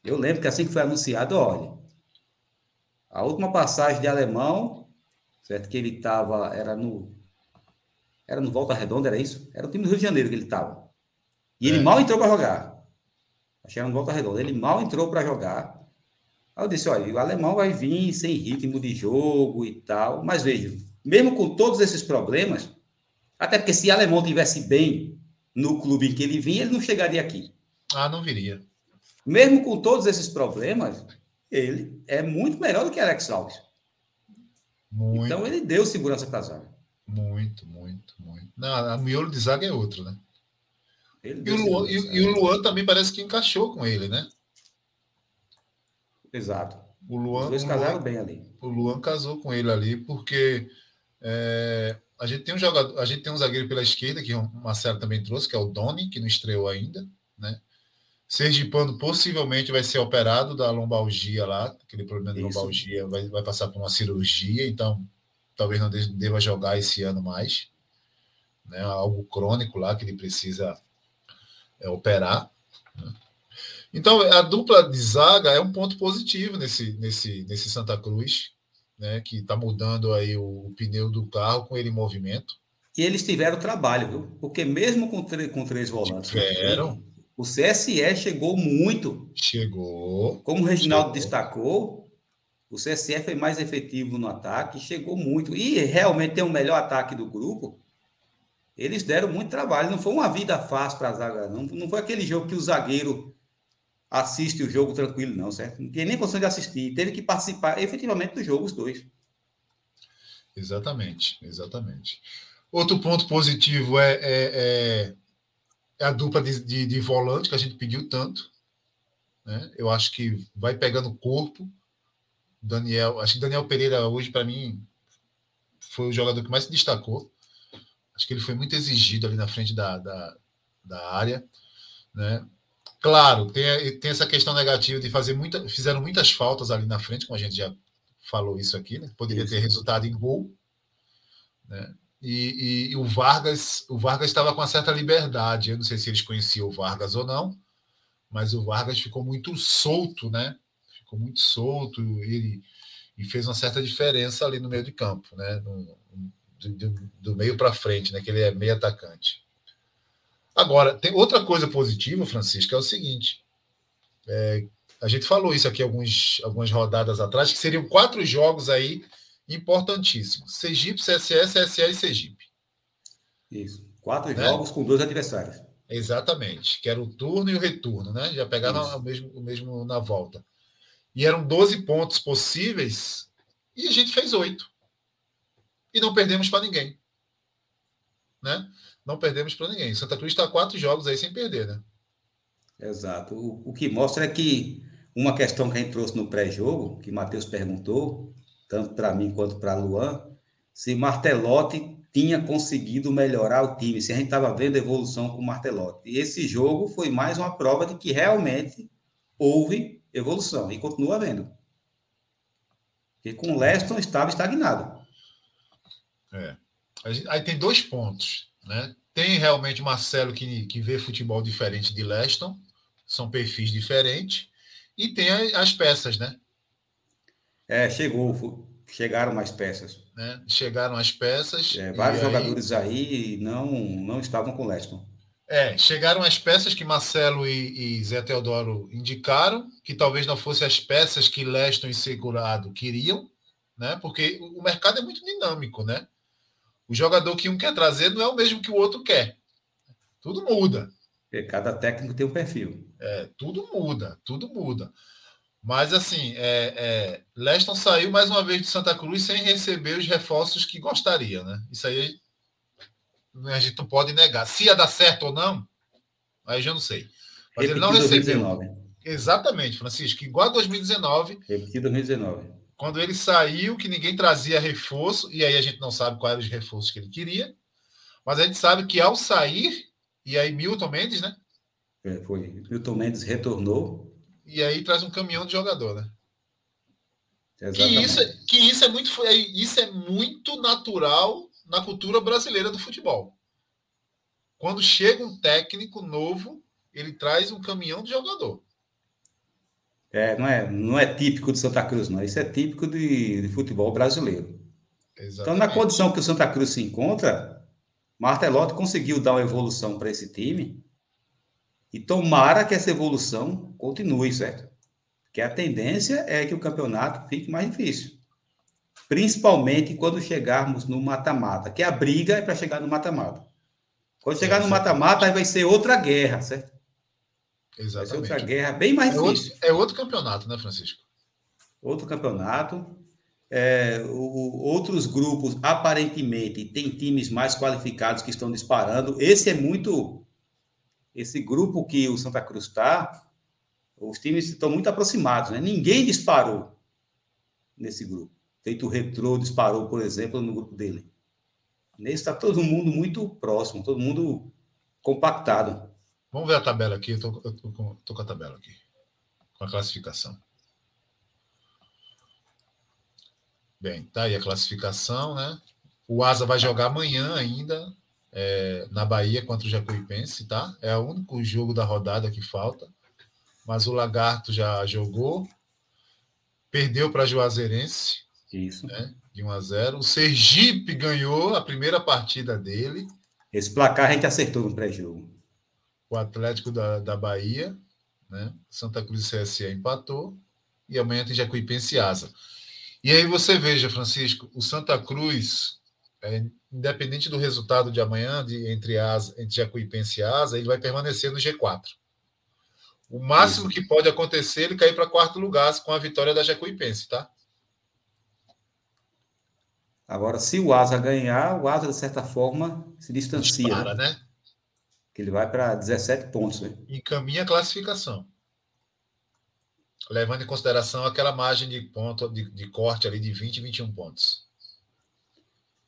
Eu lembro que assim que foi anunciado, olha, a última passagem de alemão, certo? Que ele estava, era no Era no Volta Redonda, era isso? Era o time do Rio de Janeiro que ele estava. E ele é. mal entrou para jogar. Era no Volta Redonda. Ele mal entrou para jogar. Aí eu disse: olha, o alemão vai vir sem ritmo de jogo e tal. Mas veja, mesmo com todos esses problemas, até porque se alemão tivesse bem no clube em que ele vinha, ele não chegaria aqui. Ah, não viria. Mesmo com todos esses problemas, ele é muito melhor do que Alex Alves. Muito. Então ele deu segurança para a zaga. Muito, muito, muito. Não, a miolo de zaga é outro, né? E o, Luan, e, e o, Luan, também parece que encaixou com ele, né? Exato. O Luan, Os dois casaram Luan, bem ali. O Luan casou com ele ali, porque é, a gente tem um jogador, a gente tem um zagueiro pela esquerda, que o Marcelo também trouxe, que é o Doni, que não estreou ainda, né? Sergipano possivelmente vai ser operado da lombalgia lá, aquele problema de Isso. lombalgia, vai, vai passar por uma cirurgia, então talvez não deva jogar esse ano mais. Né? Algo crônico lá que ele precisa é, operar. Né? Então, a dupla de zaga é um ponto positivo nesse, nesse, nesse Santa Cruz, né? que está mudando aí o, o, pneu do carro com ele em movimento. E eles tiveram trabalho, viu? Porque mesmo com, com três volantes. Tiveram o CSE chegou muito. Chegou. Como o Reginaldo chegou. destacou, o CSE foi mais efetivo no ataque, chegou muito. E realmente tem o melhor ataque do grupo. Eles deram muito trabalho. Não foi uma vida fácil para a zaga, não. Não foi aquele jogo que o zagueiro assiste o jogo tranquilo, não, certo? Não tinha nem condição de assistir. Teve que participar efetivamente do jogo, os dois. Exatamente, exatamente. Outro ponto positivo é, é, é é a dupla de, de, de, volante que a gente pediu tanto. Né? Eu acho que vai pegando corpo. Daniel, acho que Daniel Pereira hoje, para mim, foi o jogador que mais se destacou. Acho que ele foi muito exigido ali na frente da, da, da área. Né? Claro, tem, tem essa questão negativa de fazer muita. Fizeram muitas faltas ali na frente, como a gente já falou isso aqui, né? Poderia isso. ter resultado em gol. Né? E, e, e, o Vargas o Vargas estava com uma certa liberdade. Eu não sei se eles conheciam o Vargas ou não, mas o Vargas ficou muito solto, né? Ficou muito solto e, e fez uma certa diferença ali no meio de campo, né? No, do, do meio para frente, né? Que ele é meio atacante. Agora, tem outra coisa positiva, Francisco, é o seguinte. É, a gente falou isso aqui alguns, algumas rodadas atrás, que seriam quatro jogos aí importantíssimo. Sergipe, CSE, CSE e Sergipe. Isso. Quatro né? jogos com dois adversários. Exatamente. Que era o turno e o retorno, né? Já pegava o mesmo, o mesmo na volta. E eram 12 pontos possíveis e a gente fez oito. E não perdemos para ninguém. Né? Não perdemos para ninguém. Santa Cruz está quatro jogos aí sem perder, né? Exato. O, o que mostra é que uma questão que a gente trouxe no pré-jogo, que Matheus perguntou, tanto para mim quanto para Luan, se Martelotti tinha conseguido melhorar o time, se a gente estava vendo evolução com o Martelotti. E esse jogo foi mais uma prova de que realmente houve evolução e continua havendo. Porque com o Leston estava estagnado. É. Aí tem dois pontos, né? Tem realmente Marcelo que, que vê futebol diferente de Leston, são perfis diferentes, e tem as peças, né? É, chegou, chegaram mais peças. Né? Chegaram as peças. É, vários jogadores aí, não, não estavam com Leston. É, chegaram as peças que Marcelo e, e, Zé Teodoro indicaram, que talvez não fossem as peças que Leston e Segurado queriam, né? Porque o mercado é muito dinâmico, né? O jogador que um quer trazer não é o mesmo que o outro quer. Tudo muda. Porque cada técnico tem um perfil. É, tudo muda, tudo muda. Mas, assim, é, é, Leston saiu mais uma vez de Santa Cruz sem receber os reforços que gostaria, né? Isso aí a gente não pode negar. Se ia dar certo ou não, aí já não sei. Mas ele não recebeu. 2019. Exatamente, Francisco. Igual a 2019. Repetido 2019. Quando ele saiu, que ninguém trazia reforço, e aí a gente não sabe quais eram os reforços que ele queria. Mas a gente sabe que ao sair, e aí Milton Mendes, né? É, foi. Milton Mendes retornou e aí traz um caminhão de jogador, né? Que isso, é, que isso é muito é, isso é muito natural na cultura brasileira do futebol. Quando chega um técnico novo, ele traz um caminhão de jogador. É, não é, não é típico de Santa Cruz, não. Isso é típico de, de futebol brasileiro. Exatamente. Então, na condição que o Santa Cruz se encontra, Martelotti conseguiu dar uma evolução para esse time e tomara que essa evolução continue, certo? Que a tendência é que o campeonato fique mais difícil. Principalmente quando chegarmos no mata-mata, que a briga é para chegar no mata-mata. Quando chegar no mata-mata, aí vai ser outra guerra, certo? Exatamente. Vai ser outra guerra bem mais é difícil. Outro, é outro campeonato, né, Francisco? Outro campeonato. É, o, outros grupos, aparentemente, tem times mais qualificados que estão disparando. Esse é muito. Esse grupo que o Santa Cruz está, os times estão muito aproximados, né? Ninguém disparou nesse grupo. Feito o Retro disparou, por exemplo, no grupo dele. Nesse está todo mundo muito próximo, todo mundo compactado. Vamos ver a tabela aqui. Eu tô, eu tô, com, com a tabela aqui. Com a classificação. Bem, tá aí a classificação, né? O Asa vai jogar amanhã ainda é, na Bahia contra o Jacuipense, tá? É o único jogo da rodada que falta. Mas o Lagarto já jogou, perdeu para Juazeirense, Isso. Né, de 1 a 0. O Sergipe ganhou a primeira partida dele. Esse placar a gente acertou no pré-jogo. O Atlético da, da Bahia, né? Santa Cruz e CSE empatou. E amanhã tem Jacuipense e Asa. E aí você veja, Francisco, o Santa Cruz, é, independente do resultado de amanhã, de, entre, as, entre Jacuipense e Asa, ele vai permanecer no G4. O máximo que pode acontecer é ele cair para quarto lugar com a vitória da Jacuipense, tá? Agora, se o Asa ganhar, o Asa, de certa forma, se distancia. Dispara, né? Que ele vai para 17 pontos. Né? Encaminha a classificação levando em consideração aquela margem de ponto de, de corte ali de 20 e 21 pontos.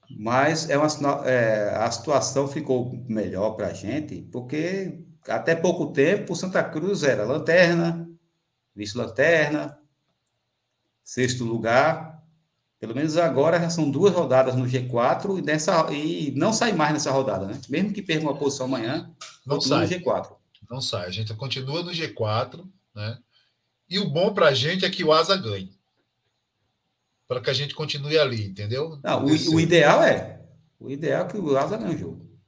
Mas é uma, é, a situação ficou melhor para a gente, porque até pouco tempo o Santa Cruz era lanterna, vice-lanterna, sexto lugar. Pelo menos agora já são duas rodadas no G4 e, nessa, e não sai mais nessa rodada, né? Mesmo que perca uma posição amanhã, não sai. no G4. Não sai. A gente continua no G4, né? E o bom para a gente é que o Asa ganhe. Para que a gente continue ali, entendeu? Não, o, o, ideal é. O ideal é que o Asa ganhe o jogo.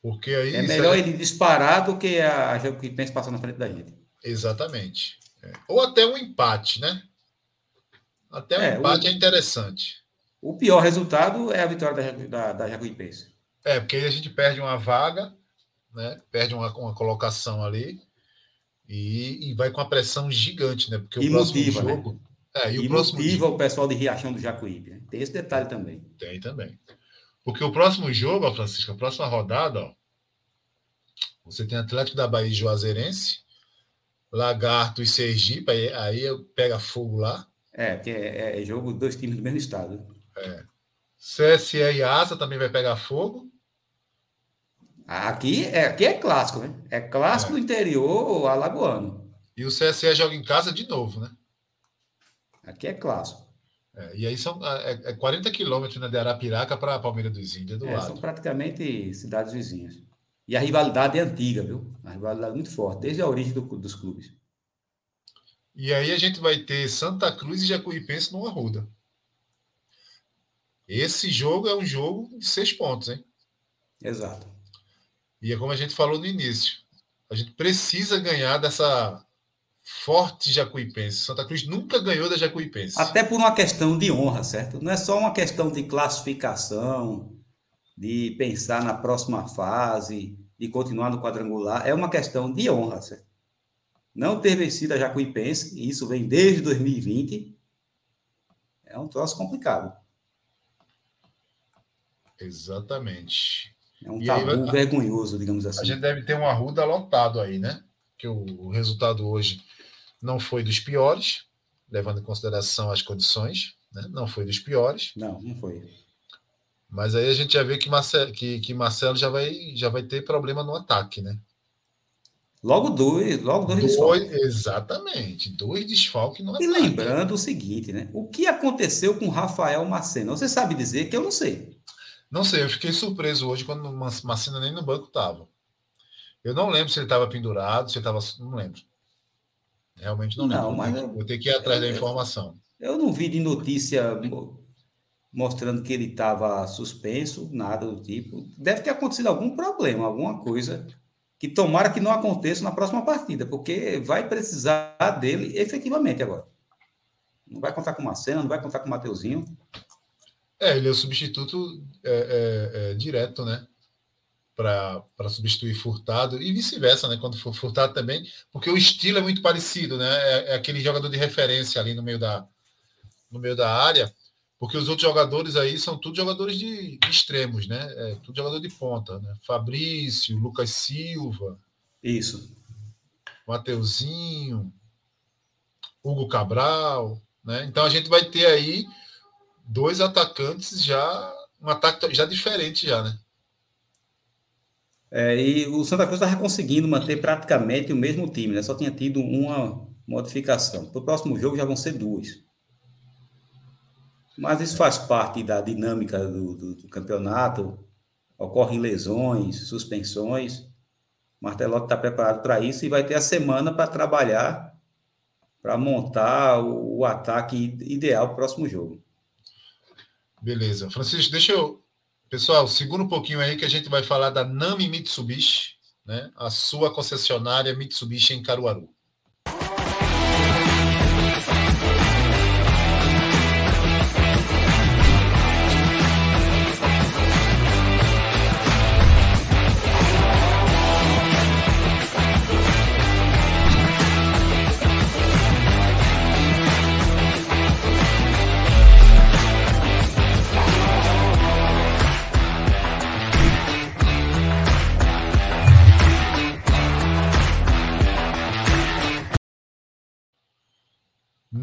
Porque aí. É melhor é... ele disparar do que a Jacuipense passar na frente da gente. Exatamente. É. Ou até um empate, né? Até um é, empate o... é interessante. O pior resultado é a vitória da, da, da Jacuipense. É, porque aí a gente perde uma vaga, né? Perde uma, uma colocação ali. E, e vai com a pressão gigante, né? Porque e o próximo motiva, né? jogo. Né? É, e, e o próximo motiva o pessoal de Riachão do Jacuípe. Né? Tem esse detalhe também. Tem também. Porque o próximo jogo, ó, Francisco, a próxima rodada, ó, você tem Atlético da Bahia e Juazeirense, Lagarto e Sergipe, aí, aí pega fogo lá. É, porque é, é jogo dois times do mesmo estado. É. CSE e Asa também vai pegar fogo. Aqui é, aqui é clássico, né? É clássico é. do interior alagoano. E o CSE joga em casa de novo, né? Aqui é clássico. É, e aí são é, é 40 quilômetros né, de Arapiraca para Palmeira dos Índios, do é, lado. São praticamente cidades vizinhas. E a rivalidade é antiga, viu? A rivalidade é muito forte, desde a origem do, dos clubes. E aí a gente vai ter Santa Cruz e Jacuipense no Arruda. Esse jogo é um jogo de seis pontos, hein? Exato. E é como a gente falou no início. A gente precisa ganhar dessa forte Jacuipense. Santa Cruz nunca ganhou da Jacuipense. Até por uma questão de honra, certo? Não é só uma questão de classificação, de pensar na próxima fase, de continuar no quadrangular. É uma questão de honra, certo? Não ter vencido a Jacuipense, e isso vem desde 2020, é um troço complicado. Exatamente. É um e tabu vai, vergonhoso, digamos assim. A gente deve ter um arruda lotado aí, né? Que o, o resultado hoje não foi dos piores, levando em consideração as condições, né? não foi dos piores. Não, não foi. Mas aí a gente já vê que Marcelo, que, que Marcelo já, vai, já vai ter problema no ataque, né? Logo dois, logo dois, dois desfalques. Exatamente, dois desfalques no ataque. E lembrando o seguinte, né? O que aconteceu com Rafael Macena? Você sabe dizer que eu não sei. Não sei, eu fiquei surpreso hoje quando o Massina nem no banco estava. Eu não lembro se ele estava pendurado, se ele estava. Não lembro. Realmente não lembro. Não, mas eu, vou ter que ir atrás eu, da informação. Eu não vi de notícia mostrando que ele estava suspenso, nada do tipo. Deve ter acontecido algum problema, alguma coisa que tomara que não aconteça na próxima partida, porque vai precisar dele efetivamente agora. Não vai contar com Marcelo, não vai contar com Mateuzinho. É, ele é o substituto é, é, é, direto, né? Para substituir Furtado e vice-versa, né? Quando for Furtado também, porque o estilo é muito parecido, né? É, é, aquele jogador de referência ali no meio da, no meio da área, porque os outros jogadores aí são todos jogadores de, de extremos, né? É, tudo jogador de ponta, né? Fabrício, Lucas Silva. Isso. Mateuzinho, Hugo Cabral, né? Então a gente vai ter aí dois atacantes já, um ataque já diferente já, né? É, e o Santa Cruz estava conseguindo manter praticamente o mesmo time, né? Só tinha tido uma modificação. Para o próximo jogo já vão ser duas. Mas isso faz parte da dinâmica do, do, do campeonato. Ocorrem lesões, suspensões. Martelotti está preparado para isso e vai ter a semana para trabalhar, para montar o, o ataque ideal para o próximo jogo. Beleza. Francisco, deixa eu. Pessoal, segura um pouquinho aí que a gente vai falar da Nami Mitsubishi, né? a sua concessionária Mitsubishi em Caruaru.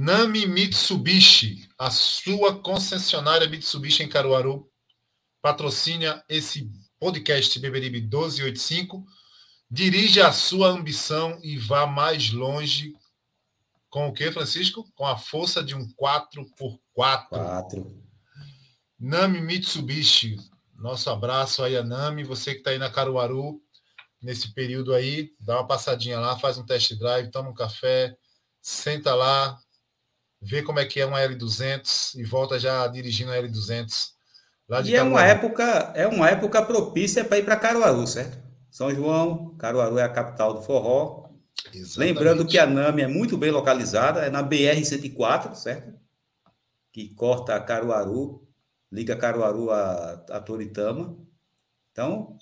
Nami Mitsubishi, a sua concessionária Mitsubishi em Caruaru, patrocina esse podcast Beberibe 1285. Dirija a sua ambição e vá mais longe com o que, Francisco? Com a força de um 4x4. 4. Nami Mitsubishi, nosso abraço aí a Nami, você que está aí na Caruaru, nesse período aí, dá uma passadinha lá, faz um test drive, toma um café, senta lá, vê como é que é uma L200 e volta já dirigindo a L200. Lá de e é uma época, é uma época propícia para ir para Caruaru, certo? São João, Caruaru é a capital do forró. Exatamente. Lembrando que a Nami é muito bem localizada, é na BR 104, certo? Que corta Caruaru, liga Caruaru a, a Toritama. Então,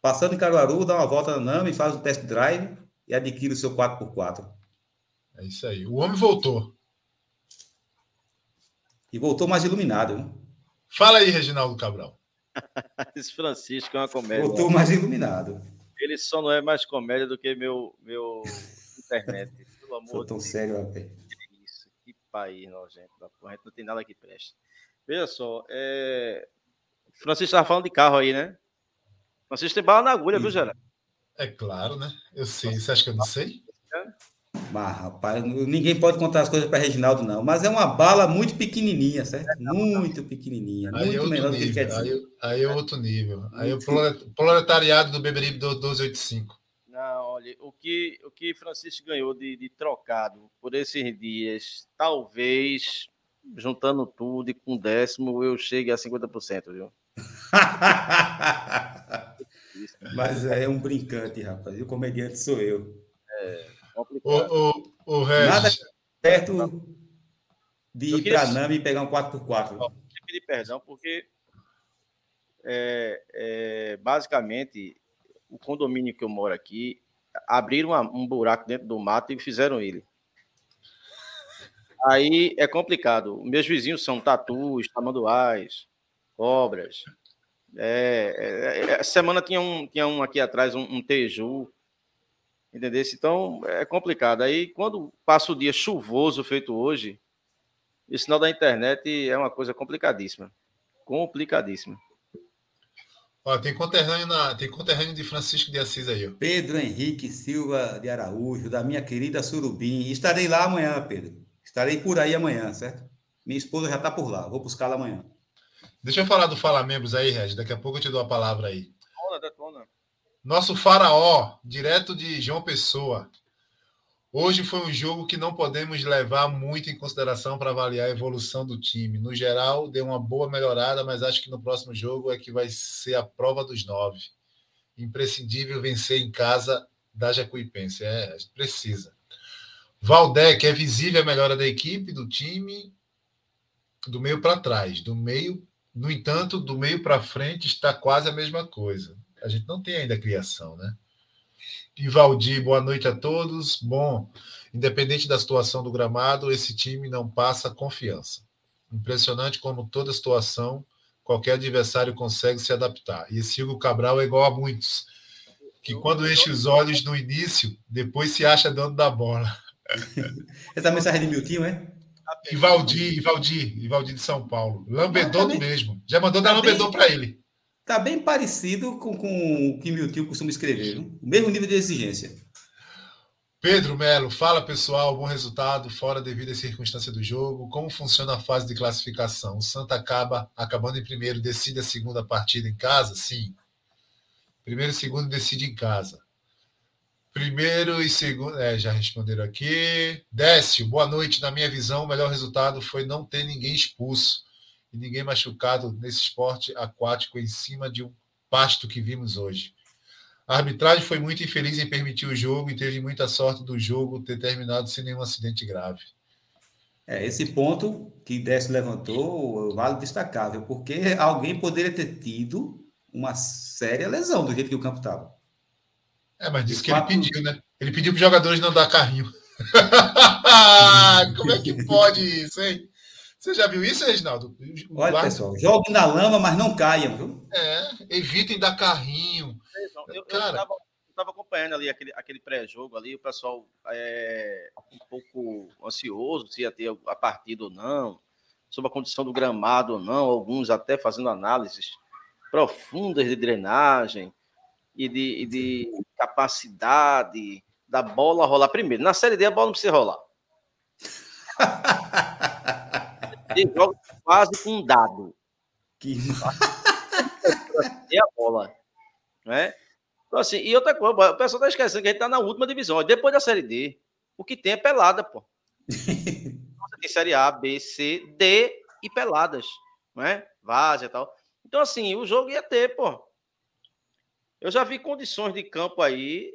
passando em Caruaru, dá uma volta na Nami, faz um test drive e adquire o seu 4x4. É isso aí. O homem voltou. E voltou mais iluminado. Né? Fala aí, Reginaldo Cabral. Esse Francisco é uma comédia. Voltou mais iluminado. Ele só não é mais comédia do que meu, meu internet. Pelo amor Sou tão de sério, rapaz. Isso, que país nojento. A gente não tem nada que preste. Veja só, é... Francisco estava falando de carro aí, né? Francisco tem bala na agulha, viu, Geraldo? É claro, né? Eu sei. Você acha que eu não sei? É. Mas, rapaz, ninguém pode contar as coisas para Reginaldo, não. Mas é uma bala muito pequenininha, certo? Muito pequenininha. Aí muito é menor do que ele quer dizer. Aí, aí, é outro nível. Aí é o proletariado do Beberibe do 1285. Não, olha, o que, o que Francisco ganhou de, de trocado por esses dias, talvez, juntando tudo e com décimo, eu chegue a 50%, viu? Mas é um brincante, rapaz. E o comediante sou eu. É. Complicado. O, o, o Regis. Nada perto de ir para Nami e pegar um 4x4. Eu pedir perdão, porque é, é, basicamente o condomínio que eu moro aqui abriram uma, um buraco dentro do mato e fizeram ele. Aí é complicado. Meus vizinhos são tatus, tamanduás, cobras. É, é, é, essa semana tinha um, tinha um aqui atrás, um, um teju. Entendeu? Então é complicado. Aí quando passa o dia chuvoso feito hoje, o sinal da internet é uma coisa complicadíssima. Complicadíssima. Ó, tem conterrâneo, na, tem conterrâneo de Francisco de Assis aí. Ó. Pedro Henrique Silva de Araújo, da minha querida Surubim. Estarei lá amanhã, Pedro. Estarei por aí amanhã, certo? Minha esposa já está por lá. Vou buscá-la amanhã. Deixa eu falar do Fala Membros aí, Regis. Daqui a pouco eu te dou a palavra aí. Nosso faraó, direto de João Pessoa. Hoje foi um jogo que não podemos levar muito em consideração para avaliar a evolução do time. No geral, deu uma boa melhorada, mas acho que no próximo jogo é que vai ser a prova dos nove. Imprescindível vencer em casa da Jacuipense. É, precisa. Valdec, é visível a melhora da equipe, do time, do meio para trás. Do meio, no entanto, do meio para frente está quase a mesma coisa. A gente não tem ainda criação, né? E Valdir, boa noite a todos. Bom, independente da situação do gramado, esse time não passa confiança. Impressionante como toda situação, qualquer adversário consegue se adaptar. E esse Hugo Cabral é igual a muitos, que quando enche os olhos no início, depois se acha dono da bola. Essa mensagem de Miltinho, é? E Valdir, e Valdir, e Valdir de São Paulo. Lambedor do mesmo. Já mandou dar tá lambedor para ele. Tá bem parecido com, com o que tio costuma escrever, o mesmo nível de exigência. Pedro Melo, fala pessoal, bom resultado, fora devido à circunstância do jogo. Como funciona a fase de classificação? O Santa acaba acabando em primeiro, decide a segunda partida em casa? Sim. Primeiro e segundo decide em casa. Primeiro e segundo. É, já responderam aqui. Décio, boa noite. Na minha visão, o melhor resultado foi não ter ninguém expulso e ninguém machucado nesse esporte aquático em cima de um pasto que vimos hoje. A arbitragem foi muito infeliz em permitir o jogo e teve muita sorte do jogo ter terminado sem nenhum acidente grave. É, esse ponto que Décio levantou vale destacar, viu? porque alguém poderia ter tido uma séria lesão do jeito que o campo estava. É, mas disse que quatro... ele pediu, né? Ele pediu para os jogadores não dar carrinho. Como é que pode isso, hein? Você já viu isso, Reginaldo? Olha, pessoal, joguem na lama, mas não caiam, viu? É, evitem dar carrinho. Eu, Cara... estava acompanhando ali aquele, aquele pré-jogo ali, o pessoal é um pouco ansioso se ia ter a partida ou não, sobre a condição do gramado ou não, alguns até fazendo análises profundas de drenagem e de, e de capacidade da bola rolar primeiro. Na Série D a bola não precisa rolar. Ele joga quase com um dado. Que... é a bola. Né? Então, assim, e outra coisa, o pessoal tá esquecendo que a gente tá na última divisão. Depois da Série D, o que tem é pelada, pô. Você tem Série A, B, C, D e peladas. Né? Várzea e tal. Então, assim, o jogo ia ter, pô. Eu já vi condições de campo aí.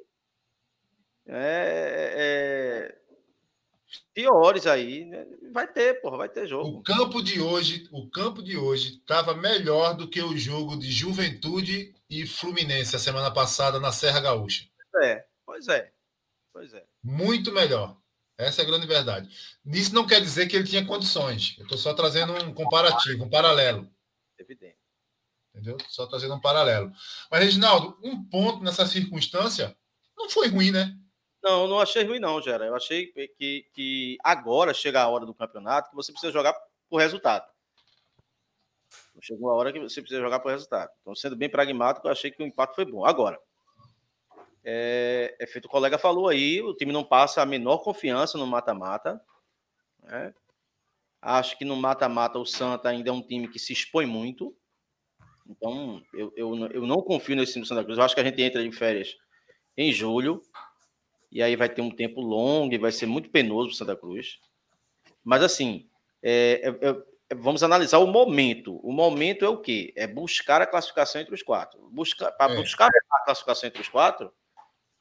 É, é, piores aí, né? vai ter, porra, vai ter jogo. O campo de hoje, o campo de hoje estava melhor do que o jogo de Juventude e Fluminense a semana passada na Serra Gaúcha. É, pois é. Pois é. Muito melhor. Essa é a grande verdade. Isso não quer dizer que ele tinha condições. Eu estou só trazendo um comparativo, um paralelo. Evidente. Entendeu? Só trazendo um paralelo. Mas, Reginaldo, um ponto nessa circunstância não foi ruim, né? Não, não achei ruim, não, Gera. Eu achei que, que agora chega a hora do campeonato que você precisa jogar por resultado. Chegou a hora que você precisa jogar por resultado. Então, sendo bem pragmático, eu achei que o impacto foi bom. Agora, é, é feito o colega falou aí, o time não passa a menor confiança no mata-mata. Né? Acho que no mata-mata o Santa ainda é um time que se expõe muito. Então, eu, eu, eu não confio nesse time do Santa Cruz. Eu acho que a gente entra de férias em julho e aí vai ter um tempo longo e vai ser muito penoso para Santa Cruz. Mas assim, é, é, é, vamos analisar o momento. O momento é o quê? É buscar a classificação entre os quatro. Buscar, para é. buscar a classificação entre os quatro,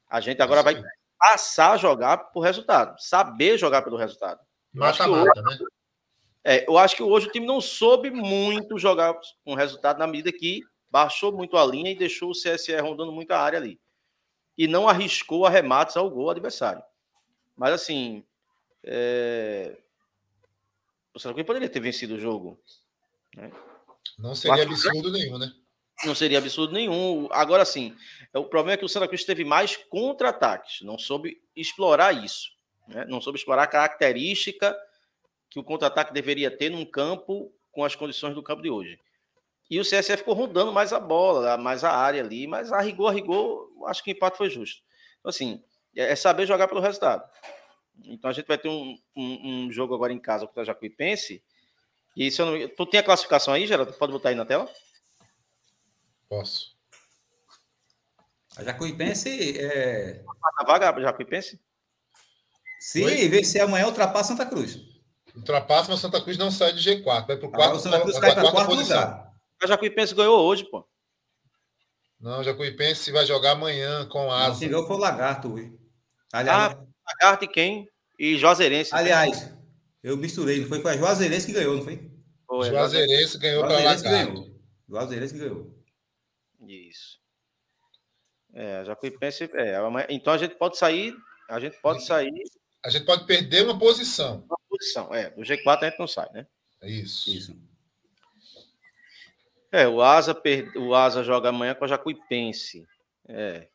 a gente agora vai passar a jogar por resultado, saber jogar pelo resultado. Mata-mata, né? É, eu acho que hoje o time não soube muito jogar com resultado na medida que baixou muito a linha e deixou o CSE rondando muito a área ali e não arriscou arremates ao gol adversário. Mas assim, é... o Santa Cruz poderia ter vencido o jogo. Né? Não seria absurdo nenhum, né? Não seria absurdo nenhum. Agora sim, o problema é que o Santa Cruz teve mais contra-ataques, não soube explorar isso. Né? Não soube explorar a característica que o contra-ataque deveria ter num campo com as condições do campo de hoje. E o CSF ficou rodando mais a bola, mais a área ali, mas a rigor, a rigor, acho que o empate foi justo. Então, assim, é, é saber jogar pelo resultado. Então a gente vai ter um, um, um jogo agora em casa contra a Jacuipense. E se eu não... Tu tem a classificação aí, Geraldo? Pode botar aí na tela? Posso. A Jacuipense é. Na vaga, a Jacuipense? Se Oi? vencer amanhã, ultrapassa Santa Cruz. Ultrapassa, mas Santa Cruz não sai de G4. Vai para o quarto. o Santa Cruz cai para quarto posição. lugar. A Jacuipense ganhou hoje, pô. Não, o Jacuipense vai jogar amanhã com a Asa. Quem ganhou foi o Lagarto hoje. Aliás, ah, Lagarto e quem? E Juazeirense. Aliás, eu misturei, não foi? Foi a Juazeirense que ganhou, não foi? foi Juazeirense ganhou para o Lagarto. Juazeirense que ganhou. Isso. É, Jacuipense. É, então a gente pode sair. A gente pode sair. A gente pode perder uma posição. Uma posição, é. Do G4 a gente não sai, né? É isso. Isso. É, o Asa, per... o Asa joga amanhã com a Jacuipense. É.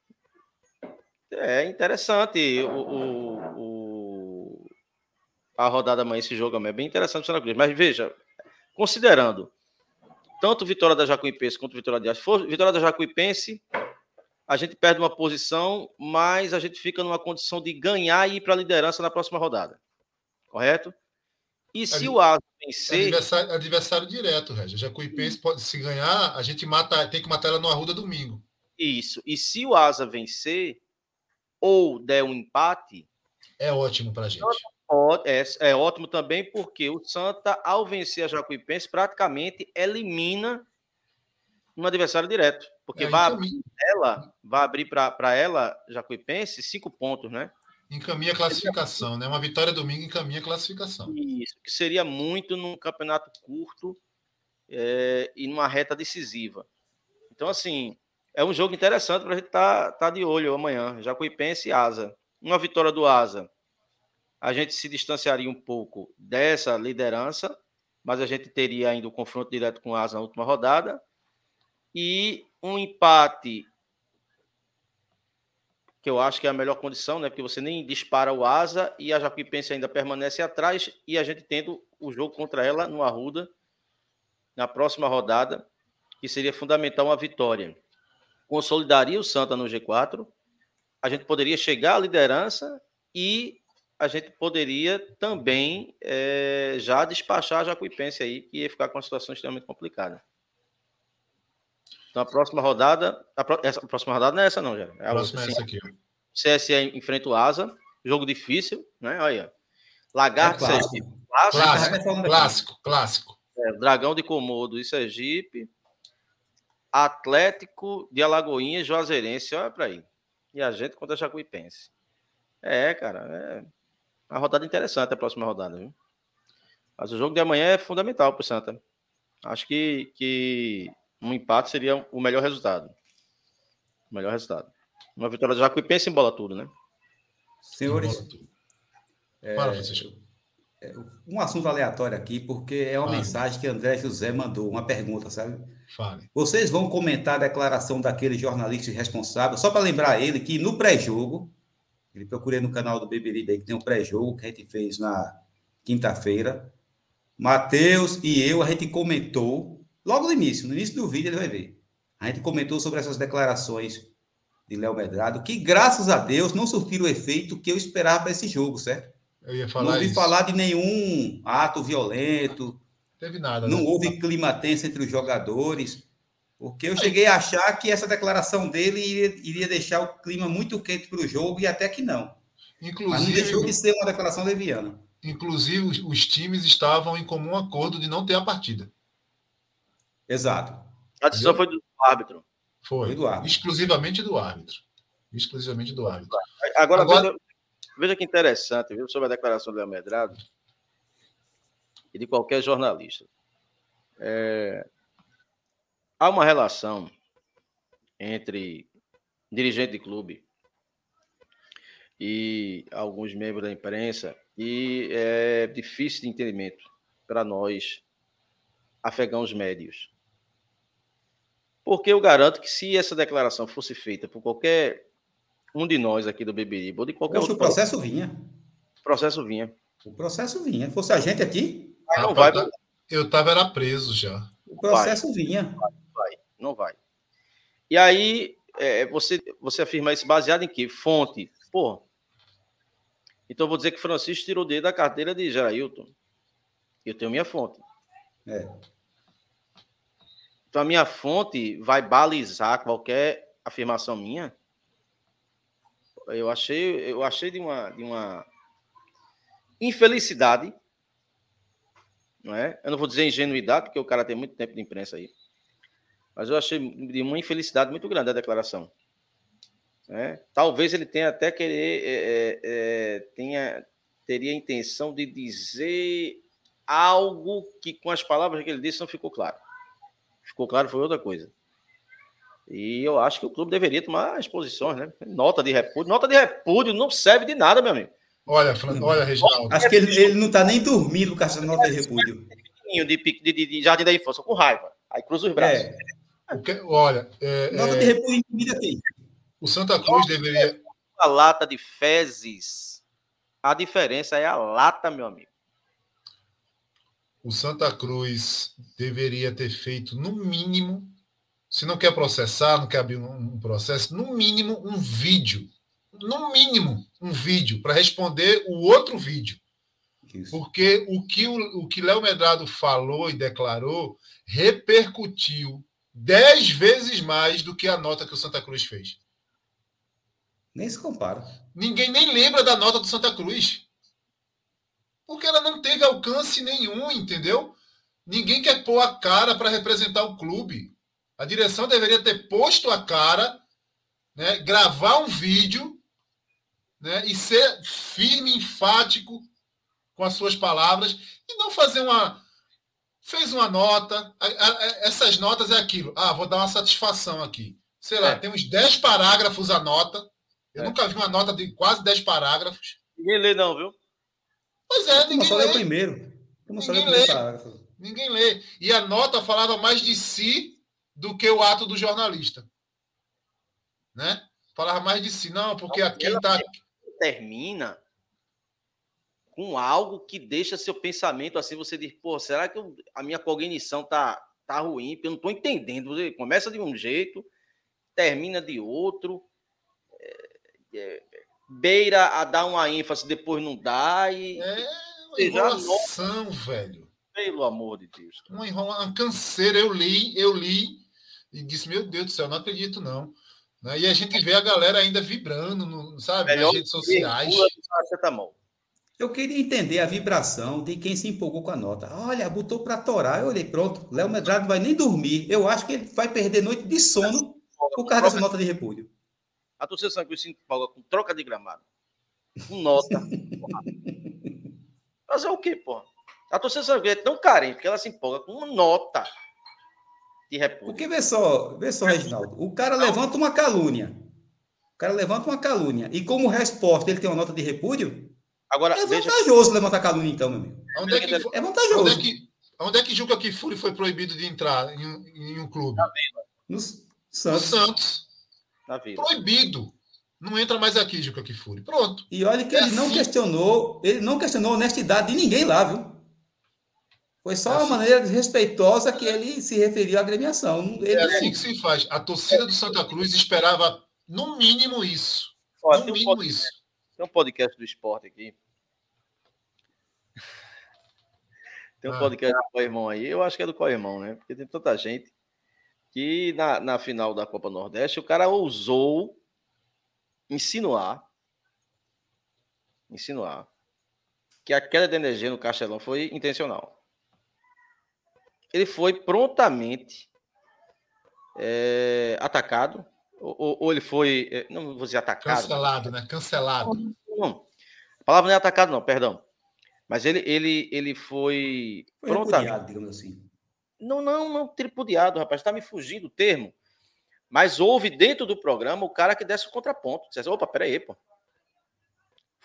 É interessante o, o, o... a rodada amanhã, esse jogo é bem interessante o Santa Cruz. Mas veja, considerando tanto vitória da Jacuipense quanto vitória de Asa, vitória da Jacuipense, a gente perde uma posição, mas a gente fica numa condição de ganhar e ir para a liderança na próxima rodada. Correto? E se o Asa vencer. Adversário, adversário direto, Regis. Jacuipense pode se ganhar, a gente mata, tem que matar ela no Arruda domingo. Isso. E se o Asa vencer ou der um empate. É ótimo para a gente. É, é ótimo também porque o Santa, ao vencer a Jacuipense, praticamente elimina um adversário direto. Porque é, vai, abrir ela, vai abrir para ela, Jacuipense, cinco pontos, né? Encaminha a classificação, né? Uma vitória domingo encaminha a classificação. Isso, que seria muito num campeonato curto é, e numa reta decisiva. Então, assim, é um jogo interessante para a gente estar tá, tá de olho amanhã. Jacuipense e Asa. Uma vitória do Asa, a gente se distanciaria um pouco dessa liderança, mas a gente teria ainda o confronto direto com o Asa na última rodada e um empate que eu acho que é a melhor condição, né? Porque você nem dispara o asa e a Jacuipense ainda permanece atrás e a gente tendo o jogo contra ela no Arruda na próxima rodada, que seria fundamental uma vitória. Consolidaria o Santa no G4, a gente poderia chegar à liderança e a gente poderia também é, já despachar a Jacuipense aí, que ia ficar com uma situação extremamente complicada. Então a próxima rodada. A, pro, essa, a próxima rodada não é essa, não, já. É a próxima é essa aqui. CSE enfrenta o Asa. Jogo difícil, né? Olha. Lagarto é clássico. Clássico, clássico, clássico, clássico. É, Dragão de Comodo e Sergipe. Atlético de Alagoinha e Juazeirense. Olha para aí. E a gente contra a Jacuipense. É, cara. É uma rodada interessante a próxima rodada, viu? Mas o jogo de amanhã é fundamental para o Santa. Acho que, que um empate seria o melhor resultado. O melhor resultado. Uma vitória do Jacuipense embola tudo, né? Senhores, é, é, um assunto aleatório aqui, porque é uma mensagem que André José mandou, uma pergunta, sabe? Fale. Vocês vão comentar a declaração daquele jornalista responsável, só para lembrar ele que no pré-jogo, ele procurei no canal do Beberibe que tem um pré-jogo que a gente fez na quinta-feira. Matheus e eu, a gente comentou Logo no início, no início do vídeo ele vai ver. A gente comentou sobre essas declarações de Léo Medrado, que graças a Deus não surtiram o efeito que eu esperava para esse jogo, certo? Eu ia falar não ouvi isso. falar de nenhum ato violento. Teve nada. Não né? houve clima tenso entre os jogadores. Porque eu cheguei a achar que essa declaração dele iria, iria deixar o clima muito quente para o jogo e até que não. Inclusive, Mas não deixou de ser uma declaração leviana. Inclusive, os, os times estavam em comum acordo de não ter a partida. Exato. A decisão foi do árbitro. Foi. foi do árbitro. Exclusivamente do árbitro. Exclusivamente do árbitro. Agora, Agora... Veja, veja, que interessante, viu, sobre a declaração do Léo Medrado e de qualquer jornalista. É... Há uma relação entre dirigente de clube e alguns membros da imprensa e é difícil de entendimento para nós afegãos médios. Porque eu garanto que se essa declaração fosse feita por qualquer um de nós aqui do Beberiba ou de qualquer Poxa, outro. O processo vinha. O processo vinha. O processo vinha. Se fosse a gente aqui. Ah, não vai. Eu estava era preso já. O processo vai. vinha. Não vai, não vai. E aí, é, você, você afirma isso baseado em quê? Fonte. Pô. Então eu vou dizer que Francisco tirou o dedo da carteira de Jarailton. Eu tenho minha fonte. É. Então a minha fonte vai balizar qualquer afirmação minha. Eu achei, eu achei de uma, de uma, infelicidade, não é? Eu não vou dizer ingenuidade, porque o cara tem muito tempo de imprensa aí. Mas eu achei de uma infelicidade muito grande a declaração. É? Talvez ele tenha até querer, é, é, é, tenha, teria a intenção de dizer algo que com as palavras que ele disse não ficou claro. Ficou claro foi outra coisa. E eu acho que o clube deveria tomar as posições, né? Nota de repúdio. Nota de repúdio não serve de nada, meu amigo. Olha, olha, Reginaldo. Acho que ele, ele não está nem dormindo com essa nota de repúdio. De, de, de, de Jardim da Infância, com raiva. Aí cruza os braços. É. Que, olha. É, nota de repúdio em quem? O Santa Cruz deveria. A lata de fezes. A diferença é a lata, meu amigo. O Santa Cruz deveria ter feito, no mínimo, se não quer processar, não quer abrir um processo, no mínimo um vídeo. No mínimo um vídeo para responder o outro vídeo. Isso. Porque o que o, o que Léo Medrado falou e declarou repercutiu dez vezes mais do que a nota que o Santa Cruz fez. Nem se compara. Ninguém nem lembra da nota do Santa Cruz. Porque ela não teve alcance nenhum, entendeu? Ninguém quer pôr a cara para representar o clube. A direção deveria ter posto a cara, né, gravar um vídeo né, e ser firme, enfático com as suas palavras e não fazer uma. Fez uma nota, a, a, essas notas é aquilo. Ah, vou dar uma satisfação aqui. Sei lá, é. tem uns 10 parágrafos a nota. Eu é. nunca vi uma nota de quase 10 parágrafos. Ninguém lê, não, viu? Pois é, ninguém só lê. o primeiro. Ninguém lê. Ninguém lê. E a nota falava mais de si do que o ato do jornalista. Né? Falava mais de si, não, porque aqui está. Termina com algo que deixa seu pensamento assim, você diz, pô, será que eu, a minha cognição tá, tá ruim? Eu não estou entendendo. Você começa de um jeito, termina de outro, é, é, beira a dar uma ênfase, depois não dá. E, é uma enrolação, velho. Pelo amor de Deus. Uma, uma canseira. Eu li, eu li e disse: Meu Deus do céu, não acredito não. Né? E a gente vê a galera ainda vibrando, no, sabe, Melhor nas redes sociais. Eu queria entender a vibração de quem se empolgou com a nota. Olha, botou para torar. Eu olhei, pronto, Léo Medrado não vai nem dormir. Eu acho que ele vai perder noite de sono por causa dessa nota de repúdio. A torcida Cruz se empolga com troca de gramado. Com nota. Fazer o quê, pô? A torcida Cruz é tão carente que ela se empolga com uma nota de repúdio. Porque vê só, vê só, Reginaldo, o cara levanta uma calúnia. O cara levanta uma calúnia. E como resposta ele tem uma nota de repúdio? Agora, é vantajoso veja... levantar calúnia, então, meu amigo. Onde é, que, é vantajoso. Onde é que, onde é que Juca Kifuri foi proibido de entrar em, em um clube? No Santos. No Santos. Proibido. Não entra mais aqui, Juca Kifuri. Pronto. E olha que é ele assim. não questionou, ele não questionou a honestidade de ninguém lá, viu? Foi só é uma maneira respeitosa que ele se referiu à agremiação. Ele é assim que se faz. A torcida do Santa Cruz esperava, no mínimo, isso. Olha, no mínimo, um isso. Tem um podcast do esporte aqui. Tem um ah. podcast do Coirmão aí. Eu acho que é do Coirmão, né? Porque tem tanta gente que na, na final da Copa Nordeste o cara ousou insinuar insinuar que a queda de energia no Castelão foi intencional ele foi prontamente é, atacado, ou, ou, ele foi, é, não vou dizer atacado. Cancelado, né? Cancelado. Não, a palavra não é atacado, não, perdão. Mas ele, ele, ele foi, foi prontamente. digamos assim. Não, não, não, tripudiado, rapaz, está me fugindo o termo. Mas houve dentro do programa o cara que desse o contraponto. Disse, opa, peraí, pô.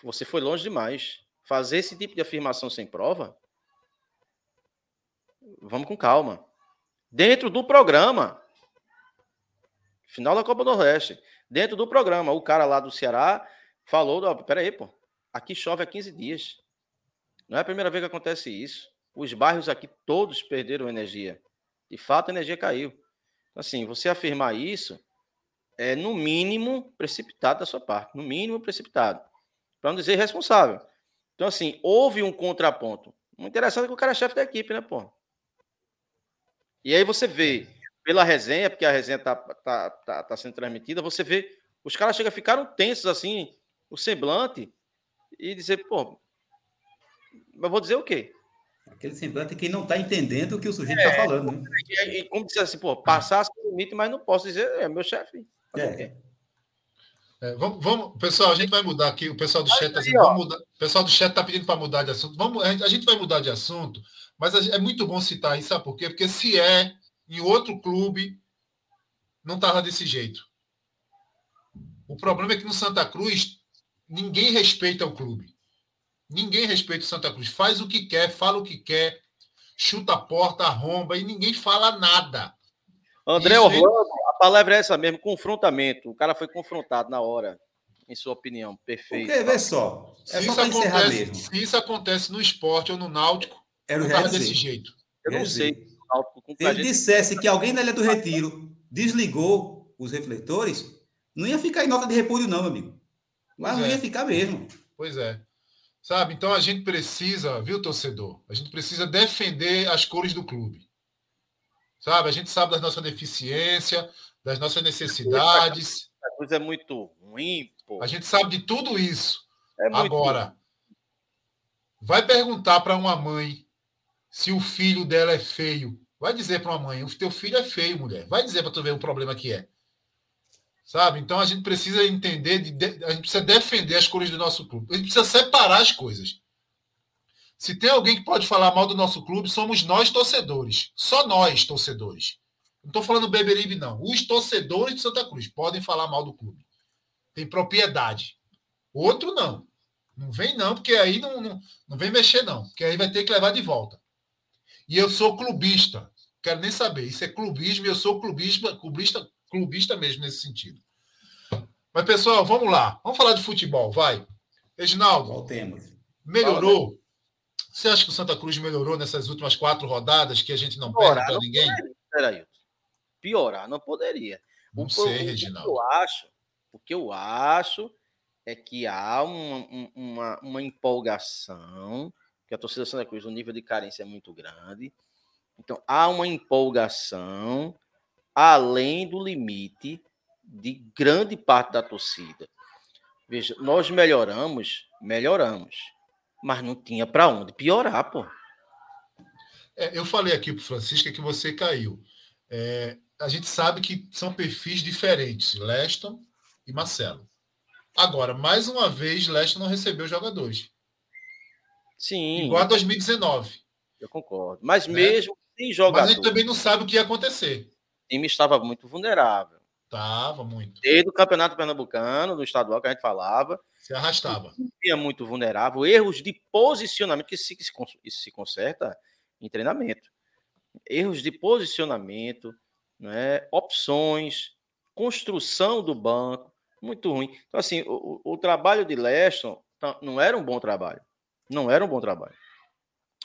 Você foi longe demais. Fazer esse tipo de afirmação sem prova Vamos com calma. Dentro do programa, final da Copa do Nordeste, dentro do programa, o cara lá do Ceará falou: oh, peraí, pô, aqui chove há 15 dias. Não é a primeira vez que acontece isso. Os bairros aqui todos perderam energia. De fato, a energia caiu. Então, assim, você afirmar isso é, no mínimo, precipitado da sua parte. No mínimo, precipitado. Para não dizer irresponsável. Então, assim, houve um contraponto. O interessante é que o cara é chefe da equipe, né, pô? E aí você vê, pela resenha, porque a resenha tá, tá, tá, tá sendo transmitida, você vê, os caras chegam, ficaram tensos assim, o semblante, e dizer, pô, eu vou dizer o quê? Aquele semblante que não está entendendo o que o sujeito está é, falando, né? E, e como dizer assim, pô, passasse o limite, mas não posso dizer, é meu chefe. É. É, vamos, vamos, pessoal, a gente vai mudar aqui. O pessoal do chat está pessoal do chat está pedindo para mudar de assunto. Vamos, a gente vai mudar de assunto, mas é muito bom citar isso, sabe por quê? Porque se é em outro clube, não estava desse jeito. O problema é que no Santa Cruz ninguém respeita o clube. Ninguém respeita o Santa Cruz. Faz o que quer, fala o que quer, chuta a porta, arromba e ninguém fala nada. André Isso Orlando, a palavra é essa mesmo, confrontamento. O cara foi confrontado na hora, em sua opinião. Perfeito. Porque, vê só. É se, só isso acontece, se isso acontece no esporte ou no Náutico, Era não estava desse jeito. Eu não sei. Se ele dissesse que alguém na Ilha do Retiro desligou os refletores, não ia ficar em nota de repúdio, não, meu amigo. Mas pois não é. ia ficar mesmo. Pois é. Sabe? Então a gente precisa, viu, torcedor? A gente precisa defender as cores do clube. Sabe? A gente sabe das nossas deficiências, das nossas necessidades. A coisa é muito ruim, pô. A gente sabe de tudo isso. É Agora, vai perguntar para uma mãe se o filho dela é feio. Vai dizer para uma mãe, o teu filho é feio, mulher. Vai dizer para tu ver o problema que é. Sabe? Então a gente precisa entender, de, a gente precisa defender as cores do nosso clube. A gente precisa separar as coisas. Se tem alguém que pode falar mal do nosso clube, somos nós torcedores. Só nós torcedores. Não estou falando Beberibe, não. Os torcedores de Santa Cruz podem falar mal do clube. Tem propriedade. Outro não. Não vem não, porque aí não, não, não vem mexer não. Porque aí vai ter que levar de volta. E eu sou clubista. Quero nem saber. Isso é clubismo eu sou clubista, clubista clubista mesmo nesse sentido. Mas, pessoal, vamos lá. Vamos falar de futebol, vai. Reginaldo, Voltemos. melhorou? Você acha que o Santa Cruz melhorou nessas últimas quatro rodadas que a gente não Piorar, perde para ninguém? Peraí. Piorar não poderia. Não o, sei, o, Reginaldo. O que eu acho, o que eu acho é que há uma, uma, uma empolgação, que a torcida Santa Cruz, o nível de carência é muito grande. Então, há uma empolgação além do limite de grande parte da torcida. Veja, nós melhoramos, melhoramos, mas não tinha para onde piorar, pô. É, eu falei aqui para Francisca que você caiu. É, a gente sabe que são perfis diferentes, Leston e Marcelo. Agora, mais uma vez, Leston não recebeu jogadores. Sim. Igual a 2019. Eu concordo. Mas né? mesmo sem jogadores. Mas a gente também não sabe o que ia acontecer time estava muito vulnerável. Estava muito. Desde o Campeonato Pernambucano, do estadual que a gente falava. Se arrastava. Tinha muito vulnerável. Erros de posicionamento, que se, isso se conserta em treinamento. Erros de posicionamento, né? opções, construção do banco, muito ruim. Então, assim, o, o trabalho de Leston tá, não era um bom trabalho. Não era um bom trabalho.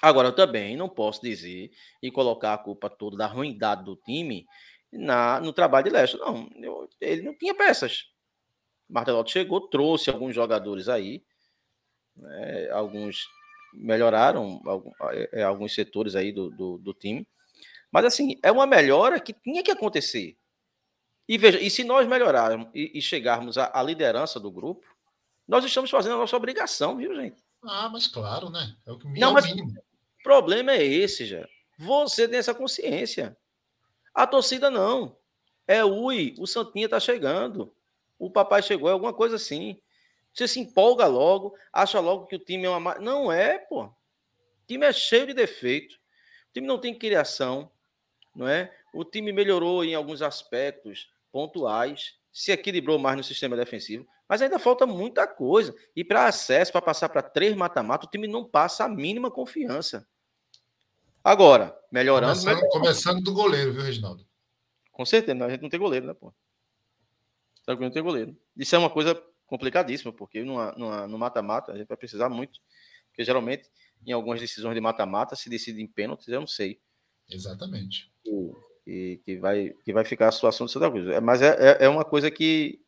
Agora, eu também não posso dizer e colocar a culpa toda da ruindade do time na, no trabalho de Leste. Não, eu, ele não tinha peças. Martelotti chegou, trouxe alguns jogadores aí, né, alguns melhoraram é, é, alguns setores aí do, do, do, time. Mas assim, é uma melhora que tinha que acontecer. E veja, e se nós melhorarmos e, e chegarmos à, à, liderança do grupo, nós estamos fazendo a nossa obrigação, viu, gente? Ah, mas claro, né? É o que me Não, é mas o problema é esse, já. Você tem essa consciência. A torcida não. É ui, o Santinha tá chegando. O papai chegou, é alguma coisa assim. Você se empolga logo, acha logo que o time é uma. Não é, pô. O time é cheio de defeito. O time não tem criação, não é? O time melhorou em alguns aspectos pontuais, se equilibrou mais no sistema defensivo, mas ainda falta muita coisa. E para acesso, para passar para três mata-mata, o time não passa a mínima confiança. Agora, melhorando. Começando, melhorando. começando do goleiro, viu, Reginaldo? Com certeza, a gente não tem goleiro, né, pô? Não tem goleiro. Isso é uma coisa complicadíssima, porque no mata-mata a gente vai precisar muito. Porque geralmente, em algumas decisões de mata-mata, se decide em pênaltis, eu não sei. Exatamente. E, e, que, vai, que vai ficar a situação do Santa Cruz. É, mas é, é, é uma coisa que,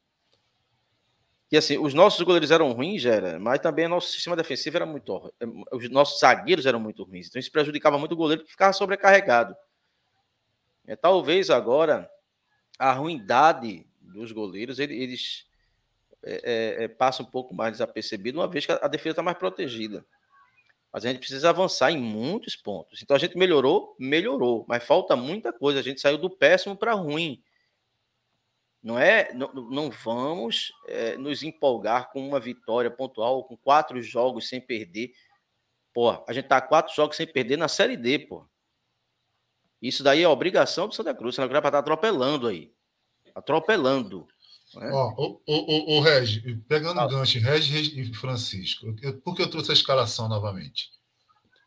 que assim, os nossos goleiros eram ruins, Gera, mas também o nosso sistema defensivo era muito. É, os nossos zagueiros eram muito ruins. Então isso prejudicava muito o goleiro que ficava sobrecarregado. É, talvez agora a ruindade dos goleiros eles, é, é, é, passam um pouco mais desapercebido, uma vez que a defesa está mais protegida. Mas a gente precisa avançar em muitos pontos. Então a gente melhorou, melhorou, mas falta muita coisa. A gente saiu do péssimo para ruim. Não é, não, não vamos é, nos empolgar com uma vitória pontual, com quatro jogos sem perder. Pô, a gente tá quatro jogos sem perder na Série D, pô. Isso daí é obrigação do Santa Cruz. Santa Cruz para estar tá atropelando aí. Atropelando. Né? Ó, o, o, o, Regi, pegando o gancho, Regi e Francisco, eu, por que eu trouxe a escalação novamente?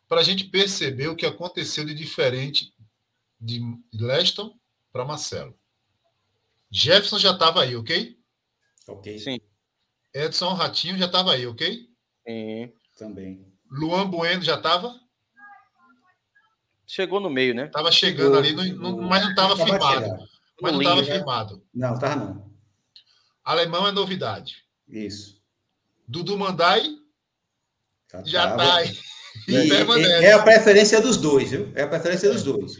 Para a gente perceber o que aconteceu de diferente de Leston para Marcelo. Jefferson já estava aí, ok? Ok. Sim. Edson Ratinho já estava aí, ok? Sim. Também. Luan Bueno já estava? Chegou no meio, né? Estava chegando ali, no, no, mas não estava firmado. Mas não estava firmado. Não, estava não. Alemão é novidade. Isso. Dudu Mandai já está aí. E, e, é a preferência dos dois, viu? É a preferência dos dois.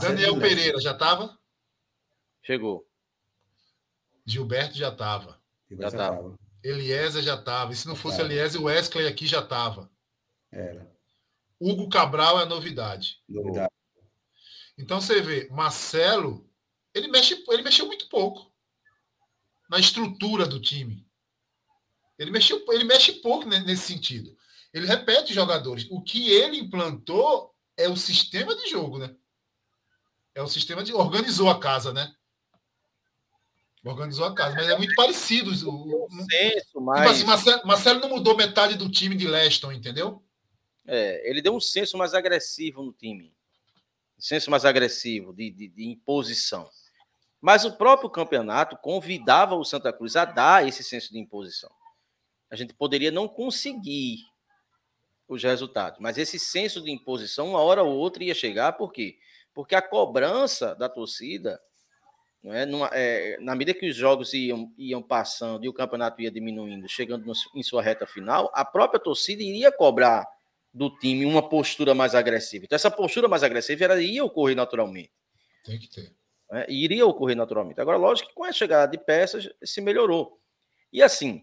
Daniel Pereira já estava? Chegou. Gilberto já estava. Já estava. Eliezer já estava. E se não fosse Eliezer, o Wesley aqui já estava. Era. Hugo Cabral é novidade. Novidade. Então você vê, Marcelo, ele, mexe, ele mexeu muito pouco na estrutura do time. Ele, mexeu, ele mexe pouco nesse sentido. Ele repete jogadores. O que ele implantou é o sistema de jogo, né? É o sistema de. Organizou a casa, né? Organizou a casa, mas é muito parecido. O, senso, mas... Tipo assim, Marcelo, Marcelo não mudou metade do time de Leston, entendeu? É, ele deu um senso mais agressivo no time. Um senso mais agressivo, de, de, de imposição. Mas o próprio campeonato convidava o Santa Cruz a dar esse senso de imposição. A gente poderia não conseguir os resultados, mas esse senso de imposição, uma hora ou outra, ia chegar, por quê? Porque a cobrança da torcida, não é, Numa, é na medida que os jogos iam, iam passando e o campeonato ia diminuindo, chegando no, em sua reta final, a própria torcida iria cobrar do time uma postura mais agressiva. Então, essa postura mais agressiva era, ia ocorrer naturalmente. Tem que ter né, iria ocorrer naturalmente. Agora, lógico que com a chegada de peças se melhorou. E assim,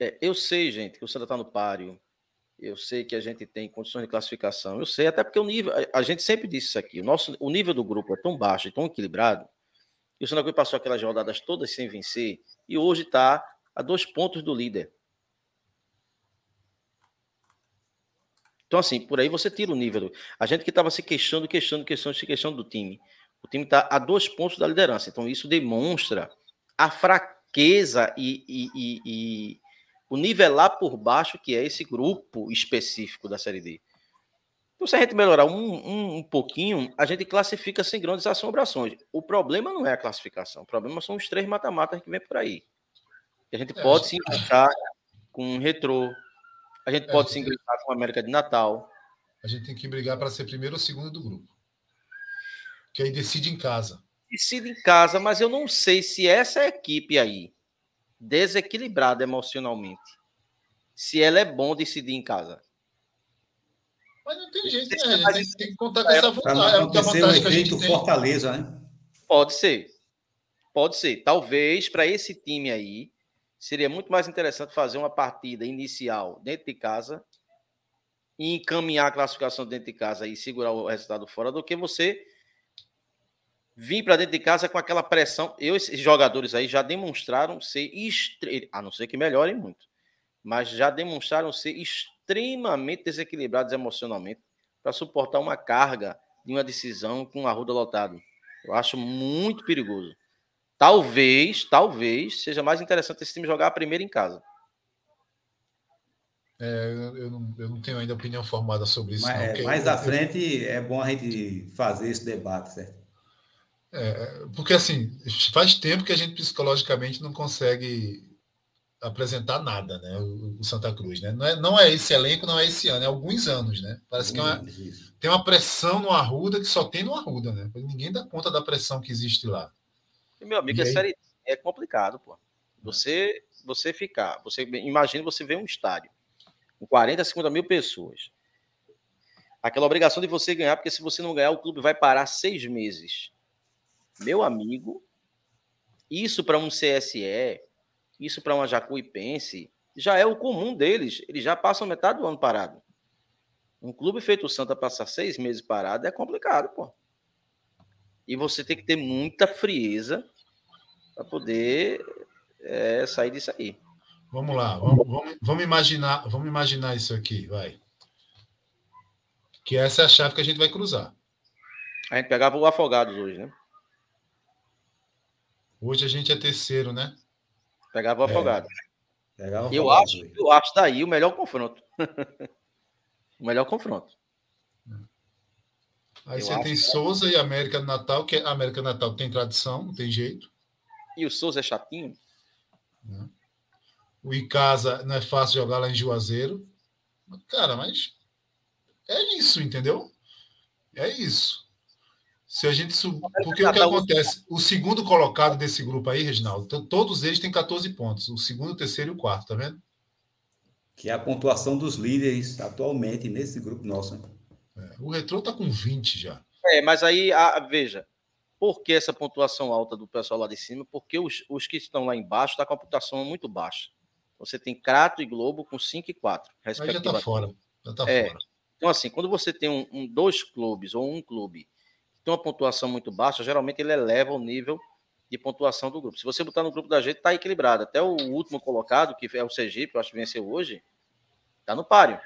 é, eu sei, gente, que o Santa está no páreo, eu sei que a gente tem condições de classificação, eu sei, até porque o nível, a, a gente sempre disse isso aqui, o, nosso, o nível do grupo é tão baixo e tão equilibrado, que o Santa Cruz passou aquelas rodadas todas sem vencer, e hoje está a dois pontos do líder. Então, assim, por aí você tira o nível. A gente que estava se queixando, queixando, queixando, se queixando do time. O time está a dois pontos da liderança. Então, isso demonstra a fraqueza e, e, e, e, o nivelar por baixo que é esse grupo específico da Série D. Então, se a gente melhorar um, um, um pouquinho, a gente classifica sem grandes assombrações. O problema não é a classificação, o problema são os três mata-matas que vem por aí. A gente é, pode se encaixar com um retrô, a gente é, pode se encaixar com a América de Natal. A gente tem que brigar para ser primeiro ou segundo do grupo que aí decide em casa. Decide em casa, mas eu não sei se essa equipe aí, desequilibrada emocionalmente, se ela é bom decidir em casa. Mas não tem jeito, né? A gente tem que contar com essa vantagem. Para não acontecer o efeito Fortaleza, né? Pode ser. Pode ser. Talvez para esse time aí seria muito mais interessante fazer uma partida inicial dentro de casa e encaminhar a classificação dentro de casa e segurar o resultado fora do que você vir para dentro de casa com aquela pressão. Eu, esses jogadores aí já demonstraram ser, estre... a não ser que melhorem muito, mas já demonstraram ser extremamente desequilibrados emocionalmente para suportar uma carga de uma decisão com a Ruda lotado. Eu acho muito perigoso. Talvez, talvez seja mais interessante esse time jogar a primeira em casa. É, eu, não, eu, não, tenho ainda opinião formada sobre isso. Mas, não, mais eu, à frente é bom a gente fazer esse debate, certo? É, porque assim, faz tempo que a gente psicologicamente não consegue apresentar nada, né? O, o Santa Cruz, né? Não é, não é esse elenco, não é esse ano, é alguns anos, né? Parece que é uma, tem uma pressão no Arruda que só tem no Arruda, né? Ninguém dá conta da pressão que existe lá. E, meu amigo, é, série, é complicado, pô. Você, você ficar, você imagina você ver um estádio com 40, 50 mil pessoas. Aquela obrigação de você ganhar, porque se você não ganhar, o clube vai parar seis meses meu amigo, isso para um CSE, isso para uma Jacuipense, já é o comum deles. Eles já passam metade do ano parado. Um clube feito o Santa passar seis meses parado é complicado, pô. E você tem que ter muita frieza para poder é, sair disso aí. Vamos lá, vamos, vamos, vamos, imaginar, vamos imaginar isso aqui, vai. Que essa é a chave que a gente vai cruzar. A gente pegava o Afogados hoje, né? Hoje a gente é terceiro, né? Pegava o Afogados. É. Pegava eu, Afogados acho, hoje. eu acho daí o melhor confronto. o melhor confronto. Aí Eu você tem que é. Souza e América do Natal, que a América do Natal tem tradição, não tem jeito. E o Souza é chatinho? O Icasa não é fácil jogar lá em Juazeiro. Cara, mas é isso, entendeu? É isso. Se a gente subir. Porque o que acontece? O segundo colocado desse grupo aí, Reginaldo, to- todos eles têm 14 pontos. O segundo, o terceiro e o quarto, tá vendo? Que é a pontuação dos líderes atualmente nesse grupo nosso. né? O Retrô tá com 20 já. É, mas aí, a- veja, por que essa pontuação alta do pessoal lá de cima? Porque os, os que estão lá embaixo estão com a pontuação muito baixa. Você tem Crato e Globo com 5 e 4, Aí já tá respectivamente. fora. Já tá É. fora. Então, assim, quando você tem um, um- dois clubes ou um clube tem uma pontuação muito baixa, geralmente ele eleva o nível de pontuação do grupo. Se você botar no grupo da gente, tá equilibrado. Até o último colocado, que é o Sergipe, eu acho que venceu hoje, tá no páreo.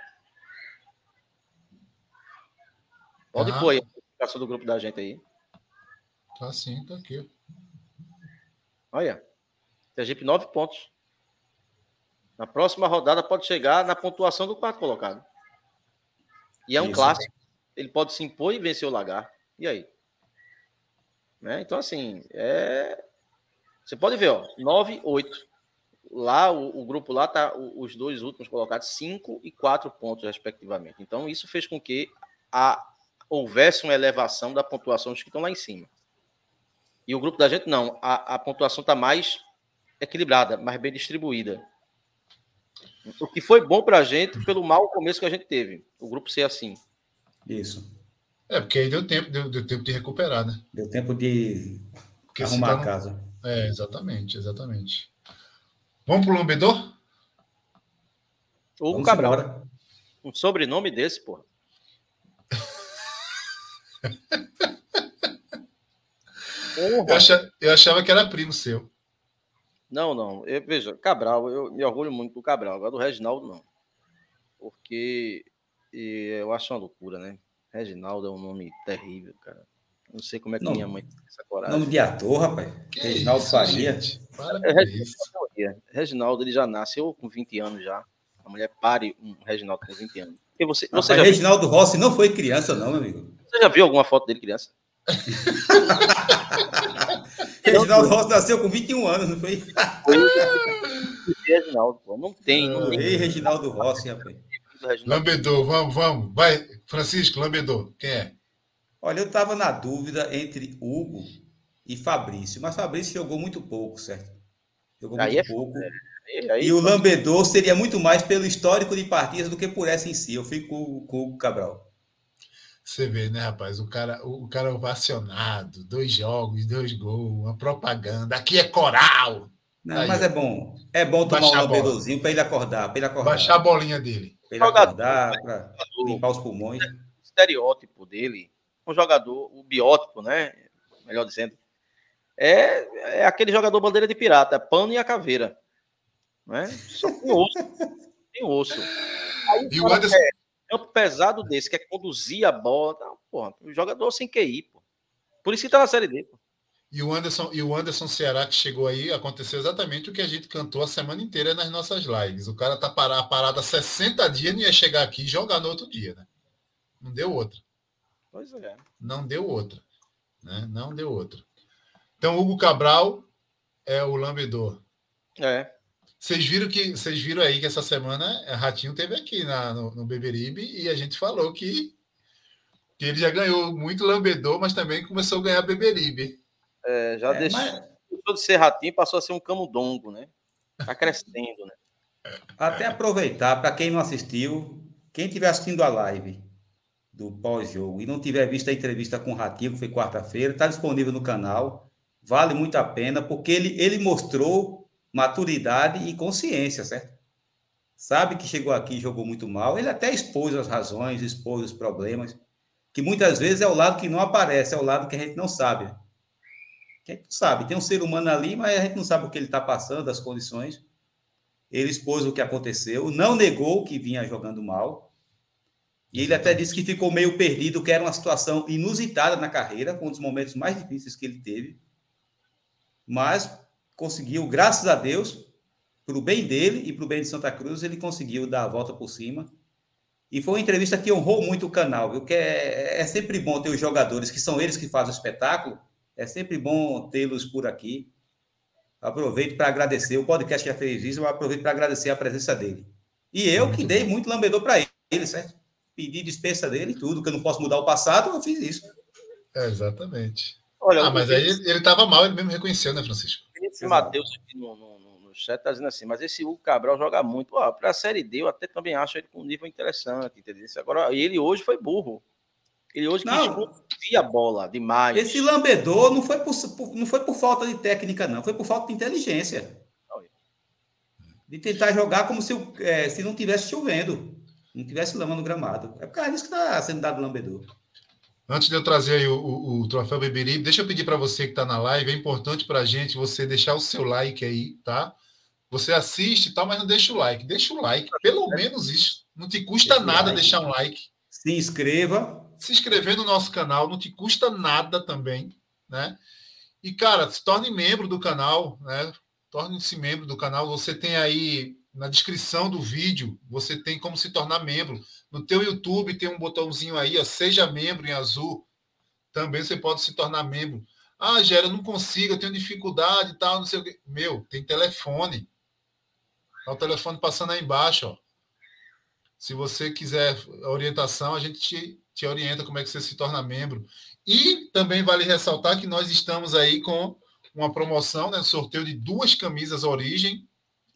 Pode Ah. pôr aí a classificação do grupo da gente aí. Tá sim, tá aqui. Olha, Sergipe, nove pontos. Na próxima rodada pode chegar na pontuação do quarto colocado. E é um Isso. clássico. Ele pode se impor e vencer o Lagar. E aí? Né? Então, assim, é... você pode ver, ó, 9, 8. Lá, o, o grupo lá tá os dois últimos colocados, 5 e 4 pontos, respectivamente. Então, isso fez com que a, houvesse uma elevação da pontuação dos que estão lá em cima. E o grupo da gente, não. A, a pontuação está mais equilibrada, mais bem distribuída. O que foi bom para a gente pelo mau começo que a gente teve. O grupo ser assim. Isso. É, porque aí deu tempo, deu, deu tempo de recuperar, né? Deu tempo de Porque arrumar tá a no- casa. É, exatamente, exatamente. Vamos pro Lambedor? Hugo Vamos Cabral. embora. Um sobrenome desse, porra. Eu, Porra. acha- eu achava que era primo seu. Não, não. Eu, veja, Cabral, eu me orgulho muito do Cabral. Agora do Reginaldo, não. Porque e eu acho uma loucura, né? Reginaldo é um nome terrível, cara. Não sei como é que Não. minha mãe tem essa coragem. Nome de ator, rapaz. Que Reginaldo isso, Faria. É, isso. Reginaldo, ele já nasceu com 20 anos já. A mulher pare um Reginaldo com 20 anos. Porque você, Rapaz, você, já, viu- Reginaldo Rossi não foi criança, não, meu amigo. você já viu alguma foto dele criança? Reginaldo Rossi nasceu com 21 anos, não foi? Reginaldo, pô. Não tem, não tem. Ei, Reginaldo Rossi, rapaz. Reginaldo. Lambedor, vamos, vamos. Vai, Francisco, Lambedor. Quem é? Olha, eu estava na dúvida entre Hugo e Fabrício, mas Fabrício jogou muito pouco, certo? Jogou Aí muito é pouco. E aí, E o Lambedor seria muito mais pelo histórico de partidas do que por essa em si. Eu fico com, o Hugo Cabral. Você vê, né, rapaz? O cara, o cara ovacionado, dois jogos, dois gols, uma propaganda. Aqui é coral. Não, Aí, mas é bom. É bom tomar um lambedorzinho para ele acordar, para ele acordar. Baixar a bolinha dele. Pra ele Jogador. acordar, para limpar os pulmões. o estereótipo dele, um jogador, o biótipo, né? Melhor dizendo, é, é aquele jogador bandeira de pirata, é pano e a caveira. Né? Só tem osso. Tem osso. Aí, E o Anderson, campo pesado desse, que é conduzir a bola. Não, porra, um jogador sem QI, pô. Por isso que tá na série D. Pô. E o Anderson, e o Anderson Ceará que chegou aí, aconteceu exatamente o que a gente cantou a semana inteira nas nossas lives. O cara tá parado, parado há 60 dias, não ia chegar aqui e jogar no outro dia, né? Não deu outra. Pois é. Não deu outra. Né? Não deu outra. Então, Hugo Cabral é o lambedor. É. Vocês viram que vocês viram aí que essa semana a Ratinho teve aqui na, no, no Beberibe e a gente falou que, que ele já ganhou muito lambedor, mas também começou a ganhar Beberibe. É, já É, deixou, mas- deixou de ser ratinho, passou a ser um camundongo, né? Tá crescendo, né? Até aproveitar, para quem não assistiu, quem estiver assistindo a live do pós-jogo e não tiver visto a entrevista com o Ratinho, que foi quarta-feira, está disponível no canal. Vale muito a pena, porque ele, ele mostrou maturidade e consciência, certo? sabe que chegou aqui e jogou muito mal. Ele até expôs as razões, expôs os problemas, que muitas vezes é o lado que não aparece, é o lado que a gente não sabe. Que sabe. Tem um ser humano ali, mas a gente não sabe o que ele está passando, as condições. Ele expôs o que aconteceu, não negou que vinha jogando mal. E ele até disse que ficou meio perdido, que era uma situação inusitada na carreira, um dos momentos mais difíceis que ele teve. Mas conseguiu, graças a Deus, para o bem dele e para o bem de Santa Cruz, ele conseguiu dar a volta por cima. E foi uma entrevista que honrou muito o canal, viu? Que é, é sempre bom ter os jogadores, que são eles que fazem o espetáculo, é sempre bom tê-los por aqui. Aproveito para agradecer, o podcast já fez isso, eu aproveito para agradecer a presença dele. E eu que dei muito lambedor para ele, certo? Pedi dispensa dele e tudo, que eu não posso mudar o passado, eu fiz isso. É, exatamente. Olha, ah, mas aí ele estava mal, ele mesmo reconheceu, né, Francisco? Esse Matheus aqui no, no, no, chat está dizendo assim, mas esse Hugo Cabral joga muito. Para a Série D, eu até também acho ele com um nível interessante, entendeu? Agora, ele hoje foi burro. Ele hoje não, quis a bola demais. Esse lambedor não foi por, por, não foi por falta de técnica, não. Foi por falta de inteligência. De tentar jogar como se, é, se não tivesse chovendo. Não tivesse lama no gramado. É por causa disso que está sendo dado lambedor. Antes de eu trazer o, o, o, troféu Beberibe, deixa eu pedir para você que está na live, é importante para a gente você deixar o seu like aí, tá? Você assiste e tal, mas não deixa o like. Deixa o like, pelo menos isso. Não te custa deixa nada like. deixar um like. Se inscreva. Se inscrever no nosso canal não te custa nada também, né? E, cara, se torne membro do canal, né? Torne-se membro do canal. Você tem aí na descrição do vídeo, você tem como se tornar membro. No teu YouTube tem um botãozinho aí, ó, seja membro em azul. Também você pode se tornar membro. Ah, Gera, eu não consigo, eu tenho dificuldade e tal, não sei o quê. Meu, tem telefone. Tá o telefone passando aí embaixo, ó. Se você quiser orientação, a gente te, te orienta como é que você se torna membro. E também vale ressaltar que nós estamos aí com uma promoção, né? Sorteio de duas camisas Origem.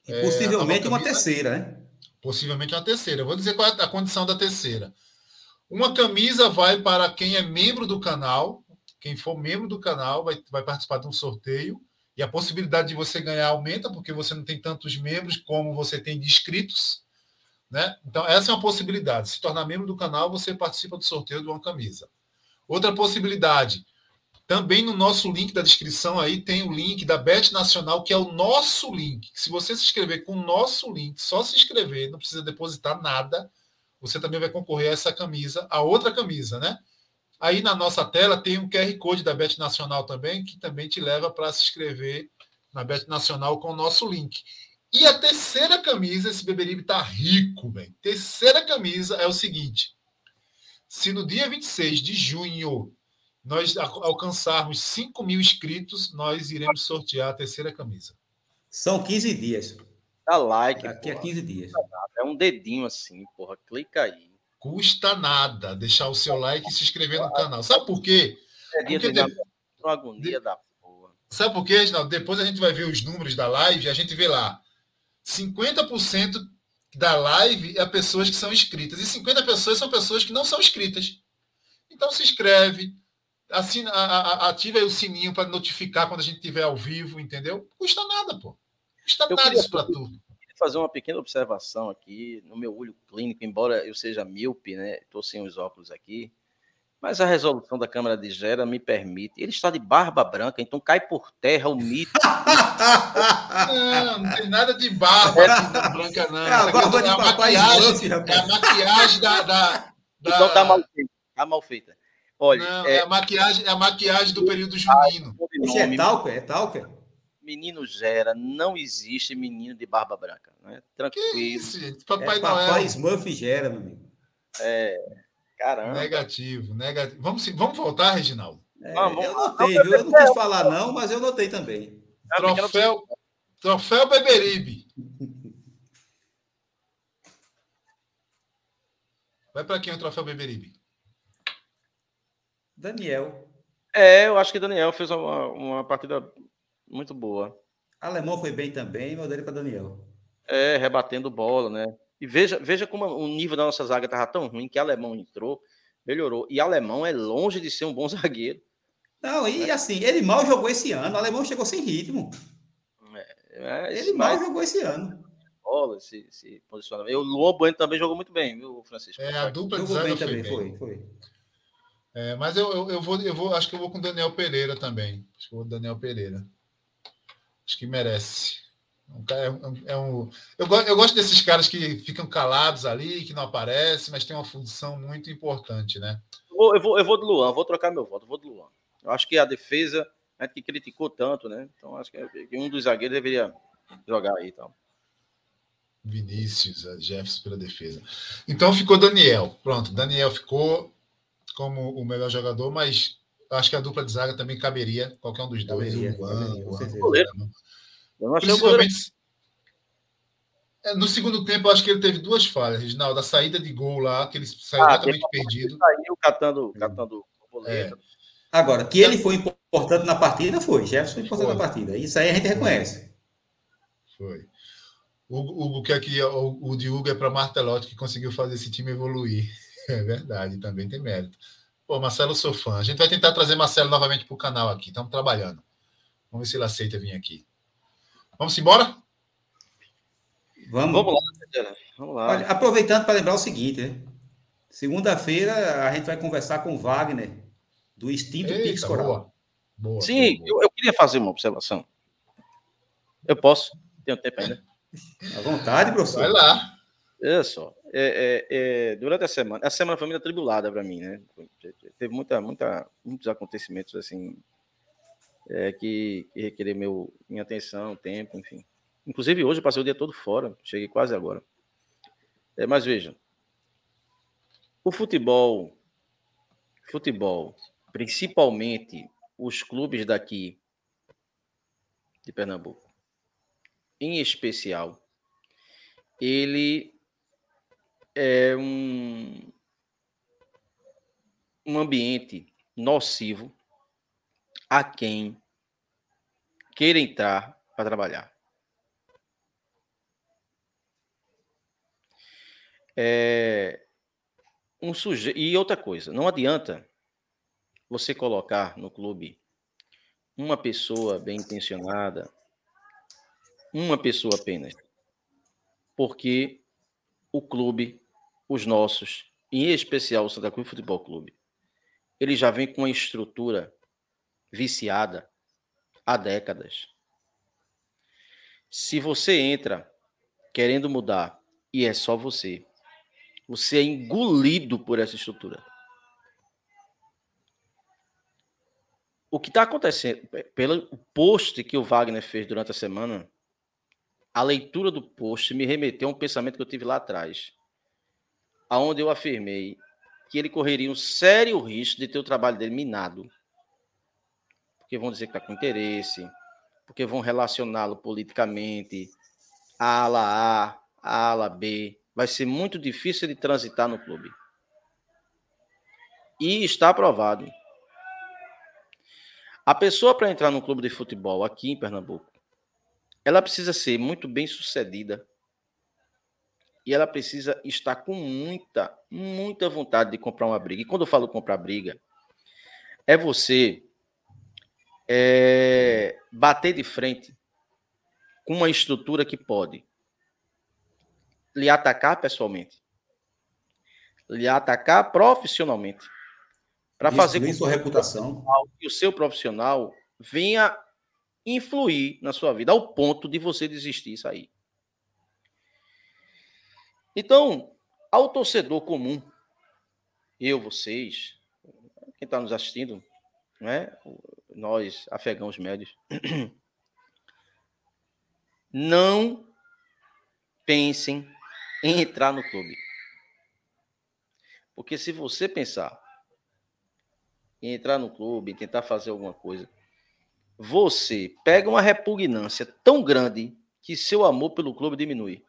E possivelmente é, uma terceira, né? Possivelmente uma terceira. Eu vou dizer qual é a condição da terceira. Uma camisa vai para quem é membro do canal. Quem for membro do canal vai, vai participar de um sorteio. E a possibilidade de você ganhar aumenta, porque você não tem tantos membros como você tem de inscritos. Né? Então, essa é uma possibilidade. Se tornar membro do canal, você participa do sorteio de uma camisa. Outra possibilidade, também no nosso link da descrição aí tem o link da Bet Nacional, que é o nosso link. Se você se inscrever com o nosso link, só se inscrever, não precisa depositar nada, você também vai concorrer a essa camisa, a outra camisa, né? Aí na nossa tela tem um QR Code da Bet Nacional também, que também te leva para se inscrever na Bet Nacional com o nosso link. E a terceira camisa, esse Beberibe tá rico, velho. Terceira camisa é o seguinte: se no dia 26 de junho nós alcançarmos 5 mil inscritos, nós iremos sortear a terceira camisa. São 15 dias. Dá like. Daqui porra. a 15 dias. É um dedinho assim, porra. Clica aí. Custa nada deixar o seu like e se inscrever no canal. Sabe por quê? É dia Porque de... agonia da porra. Sabe por quê, Reginaldo? Depois a gente vai ver os números da live e a gente vê lá. 50% da live é pessoas que são inscritas. E 50 pessoas são pessoas que não são inscritas. Então se inscreve, assina, ativa aí o sininho para notificar quando a gente estiver ao vivo, entendeu? Custa nada, pô. Custa eu nada isso para tudo. fazer uma pequena observação aqui no meu olho clínico, embora eu seja míope, né? Estou sem os óculos aqui. Mas a resolução da Câmara de Gera me permite. Ele está de barba branca, então cai por terra o mito. não, não tem nada de barba é. branca, não. É a barba é de a maquiagem, é a maquiagem da, da, da... Então tá mal feita. Tá mal feita. Olha, não, é... é... a maquiagem, é a maquiagem do período junino. Isso é talco, é talco. Menino Gera, não existe menino de barba branca. Né? Tranquilo. Que isso, gente? Papai é, Noel. Papai Smurf Gera, meu amigo. É, caramba. Negativo, negativo. Vamos, vamos voltar, Reginaldo? É, vamos, eu notei, viu? Eu não quis falar não, mas eu notei também. Troféu, troféu Beberibe. Vai para quem o troféu Beberibe? Daniel. É, eu acho que Daniel fez uma, uma partida muito boa. Alemão foi bem também, mas dele para Daniel. É, rebatendo bola, né? E veja, veja como o nível da nossa zaga estava tão ruim que Alemão entrou, melhorou. E Alemão é longe de ser um bom zagueiro. Não, e assim, ele mal jogou esse ano. O Alemão chegou sem ritmo. É, é ele mal jogou esse ano. bola, se, se posiciona bem. O Luan Bueno também jogou muito bem, viu, Francisco? É, a dupla de Jogou zaga também, bem. foi, foi. É, mas eu, eu, eu vou, eu vou, acho que eu vou com o Daniel Pereira também. Acho que eu vou com o Daniel Pereira. Acho que merece. Um cara- É um, é um- eu, eu gosto desses caras que ficam calados ali, que não aparecem, mas tem uma função muito importante, né? Eu vou, eu vou, eu vou do Luan, vou trocar meu voto, eu vou do Luan. Eu acho que a defesa, a gente que criticou tanto, né? Então acho que que um dos zagueiros deveria jogar aí então. e tal. Vinícius, a Jefferson pela defesa. Então ficou Daniel. Pronto, Daniel ficou como o melhor jogador, mas acho que a dupla de zaga também caberia, qualquer um dos dois. Caberia, o Luan, caberia, Luan, certeza. Goleiro. Eu não achei o goleiro. Principalmente. É, No segundo tempo, eu acho que ele teve duas falhas, Reginaldo. A saída de gol lá, que ele saiu Ah, totalmente perdido. saiu catando, catando boleta. Agora, que ele foi importante na partida, foi. Jefferson foi importante Foi. na partida. Isso aí a gente reconhece. Foi. O Hugo que aqui, o, o de Hugo é para Martelotti, que conseguiu fazer esse time evoluir. É verdade, também tem mérito. Pô, Marcelo, eu sou fã. A gente vai tentar trazer Marcelo novamente para o canal aqui. Estamos trabalhando. Vamos ver se ele aceita vir aqui. Vamos embora? Vamos, Vamos lá. Vamos lá. Olha, aproveitando para lembrar o seguinte, né? Segunda-feira a gente vai conversar com o Wagner, do Instinto Pix Coral. boa. Boa, Sim, boa. eu, eu queria fazer uma observação. Eu posso? Tenho tempo ainda. À vontade, professor. Vai lá. Olha só, é, é, é, durante a semana, a semana foi muito atribulada para mim, né? Teve muita, muita, muitos acontecimentos assim é, que, que requereram meu, minha atenção, tempo, enfim. Inclusive hoje eu passei o dia todo fora, cheguei quase agora. É, mas veja, o futebol, futebol, principalmente os clubes daqui de Pernambuco, em especial, ele é um, um ambiente nocivo a quem queira entrar para trabalhar. É um suje... E outra coisa, não adianta você colocar no clube uma pessoa bem intencionada, uma pessoa apenas, porque o clube, os nossos, em especial o Santa Cruz Futebol Clube, ele já vem com uma estrutura viciada há décadas. Se você entra querendo mudar e é só você, você é engolido por essa estrutura. O que está acontecendo, pelo post que o Wagner fez durante a semana, a leitura do post me remeteu a um pensamento que eu tive lá atrás, aonde eu afirmei que ele correria um sério risco de ter o trabalho dele minado. Porque vão dizer que está com interesse, porque vão relacioná-lo politicamente, a ala A, a ala B. Vai ser muito difícil ele transitar no clube. E está aprovado. A pessoa para entrar no clube de futebol aqui em Pernambuco, ela precisa ser muito bem sucedida. E ela precisa estar com muita, muita vontade de comprar uma briga. E quando eu falo comprar briga, é você é, bater de frente com uma estrutura que pode lhe atacar pessoalmente, lhe atacar profissionalmente, para fazer com Destruir sua reputação. que o seu profissional venha influir na sua vida ao ponto de você desistir e sair. Então, ao torcedor comum, eu, vocês, quem está nos assistindo, né? Nós, afegãos médios, não pensem em entrar no clube. Porque se você pensar em entrar no clube, tentar fazer alguma coisa, você pega uma repugnância tão grande que seu amor pelo clube diminui.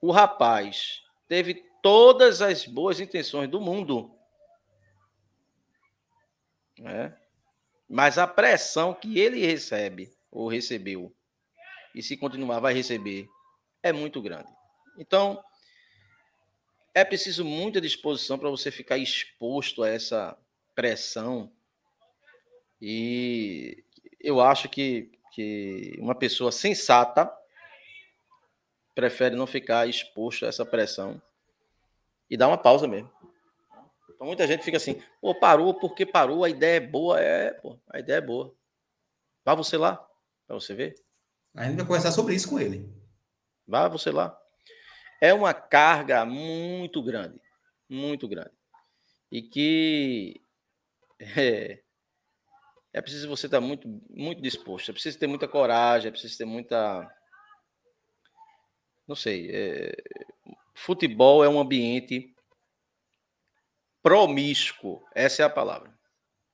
O rapaz teve todas as boas intenções do mundo, né? mas a pressão que ele recebe ou recebeu e se continuar vai receber é muito grande. Então é preciso muita disposição para você ficar exposto a essa pressão e eu acho que, que uma pessoa sensata prefere não ficar exposto a essa pressão e dar uma pausa mesmo. Então muita gente fica assim, pô, parou porque parou, a ideia é boa, é, pô, a ideia é boa. Vá você lá, para você ver. A gente vai conversar sobre isso com ele. Vá você lá. É uma carga muito grande, muito grande. E que é, é preciso você estar muito, muito disposto, é preciso ter muita coragem, é preciso ter muita. Não sei. É... Futebol é um ambiente promíscuo, essa é a palavra.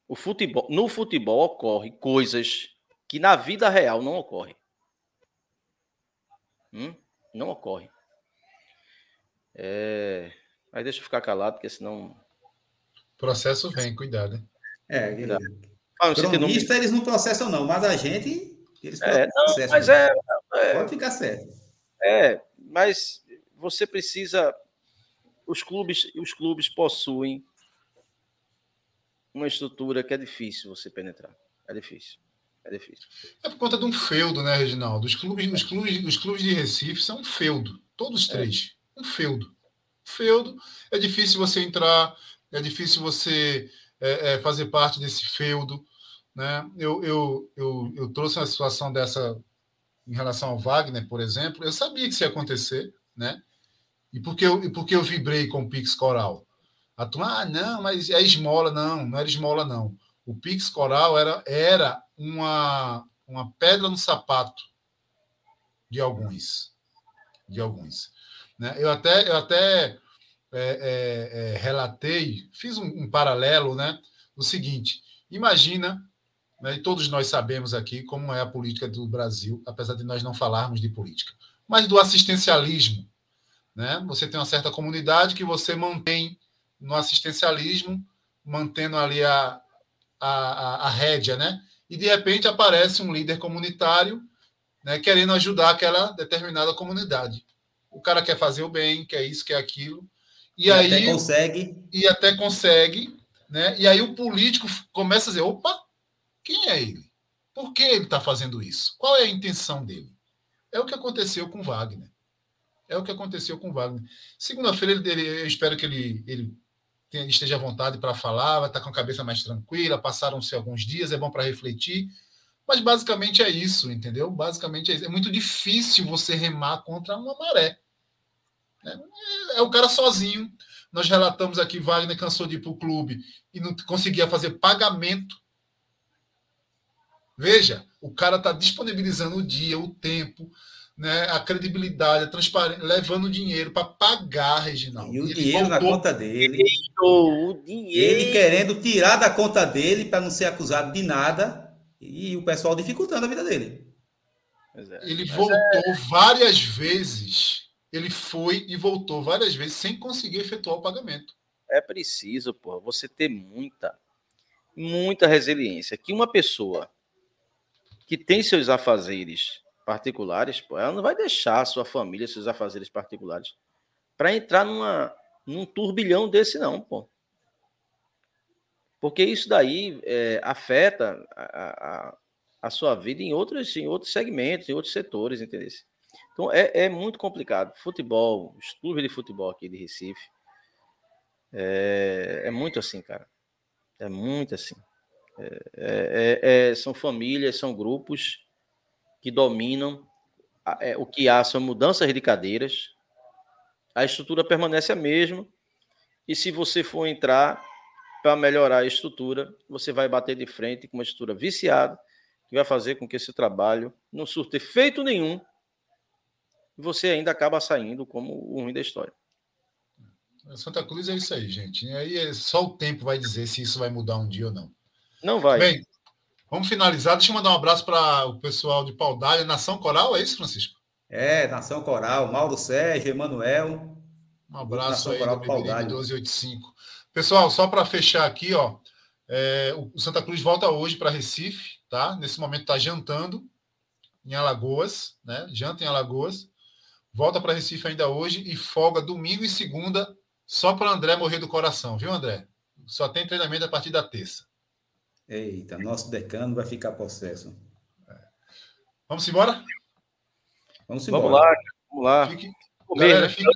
O futebol, no futebol ocorre coisas que na vida real não ocorrem. Hum? Não ocorre. É... Mas deixa eu ficar calado, porque senão. O processo vem, cuidado. Hein? É, cuidado. Cronista, eles não processam, não, mas a gente. Eles é, não, mas é, é, Pode ficar certo. É, mas você precisa os clubes, os clubes possuem uma estrutura que é difícil você penetrar. É difícil. É difícil. É por conta de um feudo, né, Reginaldo? Os clubes, os clubes, os clubes de Recife são um feudo. Todos é. três. É. Um feudo. Feudo. É difícil você entrar, é difícil você é, é, fazer parte desse feudo. Né? Eu, eu, eu, eu trouxe uma situação dessa em relação ao Wagner, por exemplo. Eu sabia que isso ia acontecer, né? E por que eu, e por que eu vibrei com o Pix Coral? A turma, ah, não, mas é esmola. Não, não era esmola, não. O Pix Coral era, era uma, uma pedra no sapato de alguns. De alguns. Né? Eu até, eu até é, é, é, relatei, fiz um, um, paralelo, né? O seguinte: imagina, né, e todos nós sabemos aqui como é a política do Brasil, apesar de nós não falarmos de política, mas do assistencialismo né? Você tem uma certa comunidade que você mantém no assistencialismo, mantendo ali a, a, a, rédea, né? E de repente aparece um líder comunitário né, querendo ajudar aquela determinada comunidade. O cara quer fazer o bem, quer isso, quer aquilo. E, e aí até consegue. E até consegue, né? E aí o político começa a dizer: opa, quem é ele? Por que ele está fazendo isso? Qual é a intenção dele? É o que aconteceu com Wagner. É o que aconteceu com o Wagner. Segunda-feira, ele, ele, eu espero que ele, ele tenha, esteja à vontade para falar, vai estar com a cabeça mais tranquila. Passaram-se alguns dias, é bom para refletir. Mas basicamente é isso, entendeu? Basicamente é isso. É muito difícil você remar contra uma maré. É, é o cara sozinho. Nós relatamos aqui, Wagner cansou de ir para o clube e não conseguia fazer pagamento. Veja, o cara está disponibilizando o dia, o tempo, né, a credibilidade, a transparência, levando dinheiro para pagar, Reginaldo. E o dinheiro voltou... na conta dele. O dinheiro. Ele querendo tirar da conta dele para não ser acusado de nada e o pessoal dificultando a vida dele. É, ele voltou é... várias vezes. Ele foi e voltou várias vezes sem conseguir efetuar o pagamento. É preciso, pô, você ter muita, muita resiliência. Que uma pessoa que tem seus afazeres particulares, pô, ela não vai deixar a sua família, seus afazeres particulares, para entrar numa, num turbilhão desse, não, pô. Porque isso daí é, afeta a, a, a, sua vida em outros, em outros segmentos, em outros setores, entendeu? Então é, é muito complicado. Futebol, os clubes de futebol aqui de Recife, é, é muito assim, cara. É muito assim. É, é, é são famílias, são grupos que dominam é, o que há são mudanças de cadeiras, a estrutura permanece a mesma, e se você for entrar para melhorar a estrutura, você vai bater de frente com uma estrutura viciada, que vai fazer com que esse trabalho não surte efeito nenhum, e você ainda acaba saindo como o ruim da história. Santa Cruz é isso aí, gente. E aí é só o tempo vai dizer se isso vai mudar um dia ou não. Não vai. Bem, Vamos finalizar. Deixa eu mandar um abraço para o pessoal de Paudalho, Nação Coral, é isso, Francisco? É, Nação Coral, Mauro Sérgio, Emanuel. Um abraço Nação aí Coral, do 1285. Pessoal, só para fechar aqui, ó, é, o Santa Cruz volta hoje para Recife, tá? Nesse momento está jantando em Alagoas, né? Janta em Alagoas. Volta para Recife ainda hoje e folga domingo e segunda só para André morrer do coração, viu, André? Só tem treinamento a partir da terça. Eita, nosso decano vai ficar possesso. Vamos embora? Vamos Vamos embora. lá, vamos lá. Fique, galera, né? fique,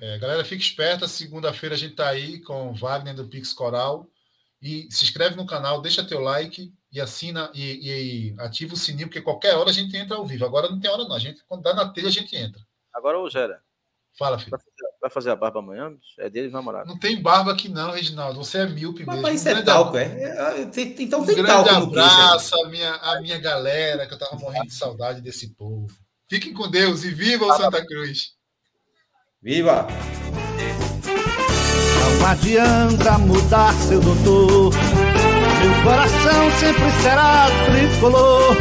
é, galera, fique esperta. Segunda-feira a gente tá aí com o Wagner do Pix Coral. E se inscreve no canal, deixa teu like e assina e, e ativa o sininho, porque qualquer hora a gente entra ao vivo. Agora não tem hora, não. A gente, quando dá na telha, a gente entra. Agora, ô Gera, Fala, filho. Vai fazer, a barba amanhã? É dele, namorado. Não tem barba aqui, não, Reginaldo. Você é míope Mas, mesmo. mas isso Um é grande talco, é? É, tem- Então Um tem grande talco no peixe. abraço à minha, à minha galera, que eu tava morrendo de saudade desse povo. Fiquem com Deus e viva o Santa Cruz! Viva! Não adianta mudar, seu doutor. Meu coração sempre será tricolor.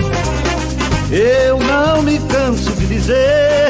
Eu não me canso de dizer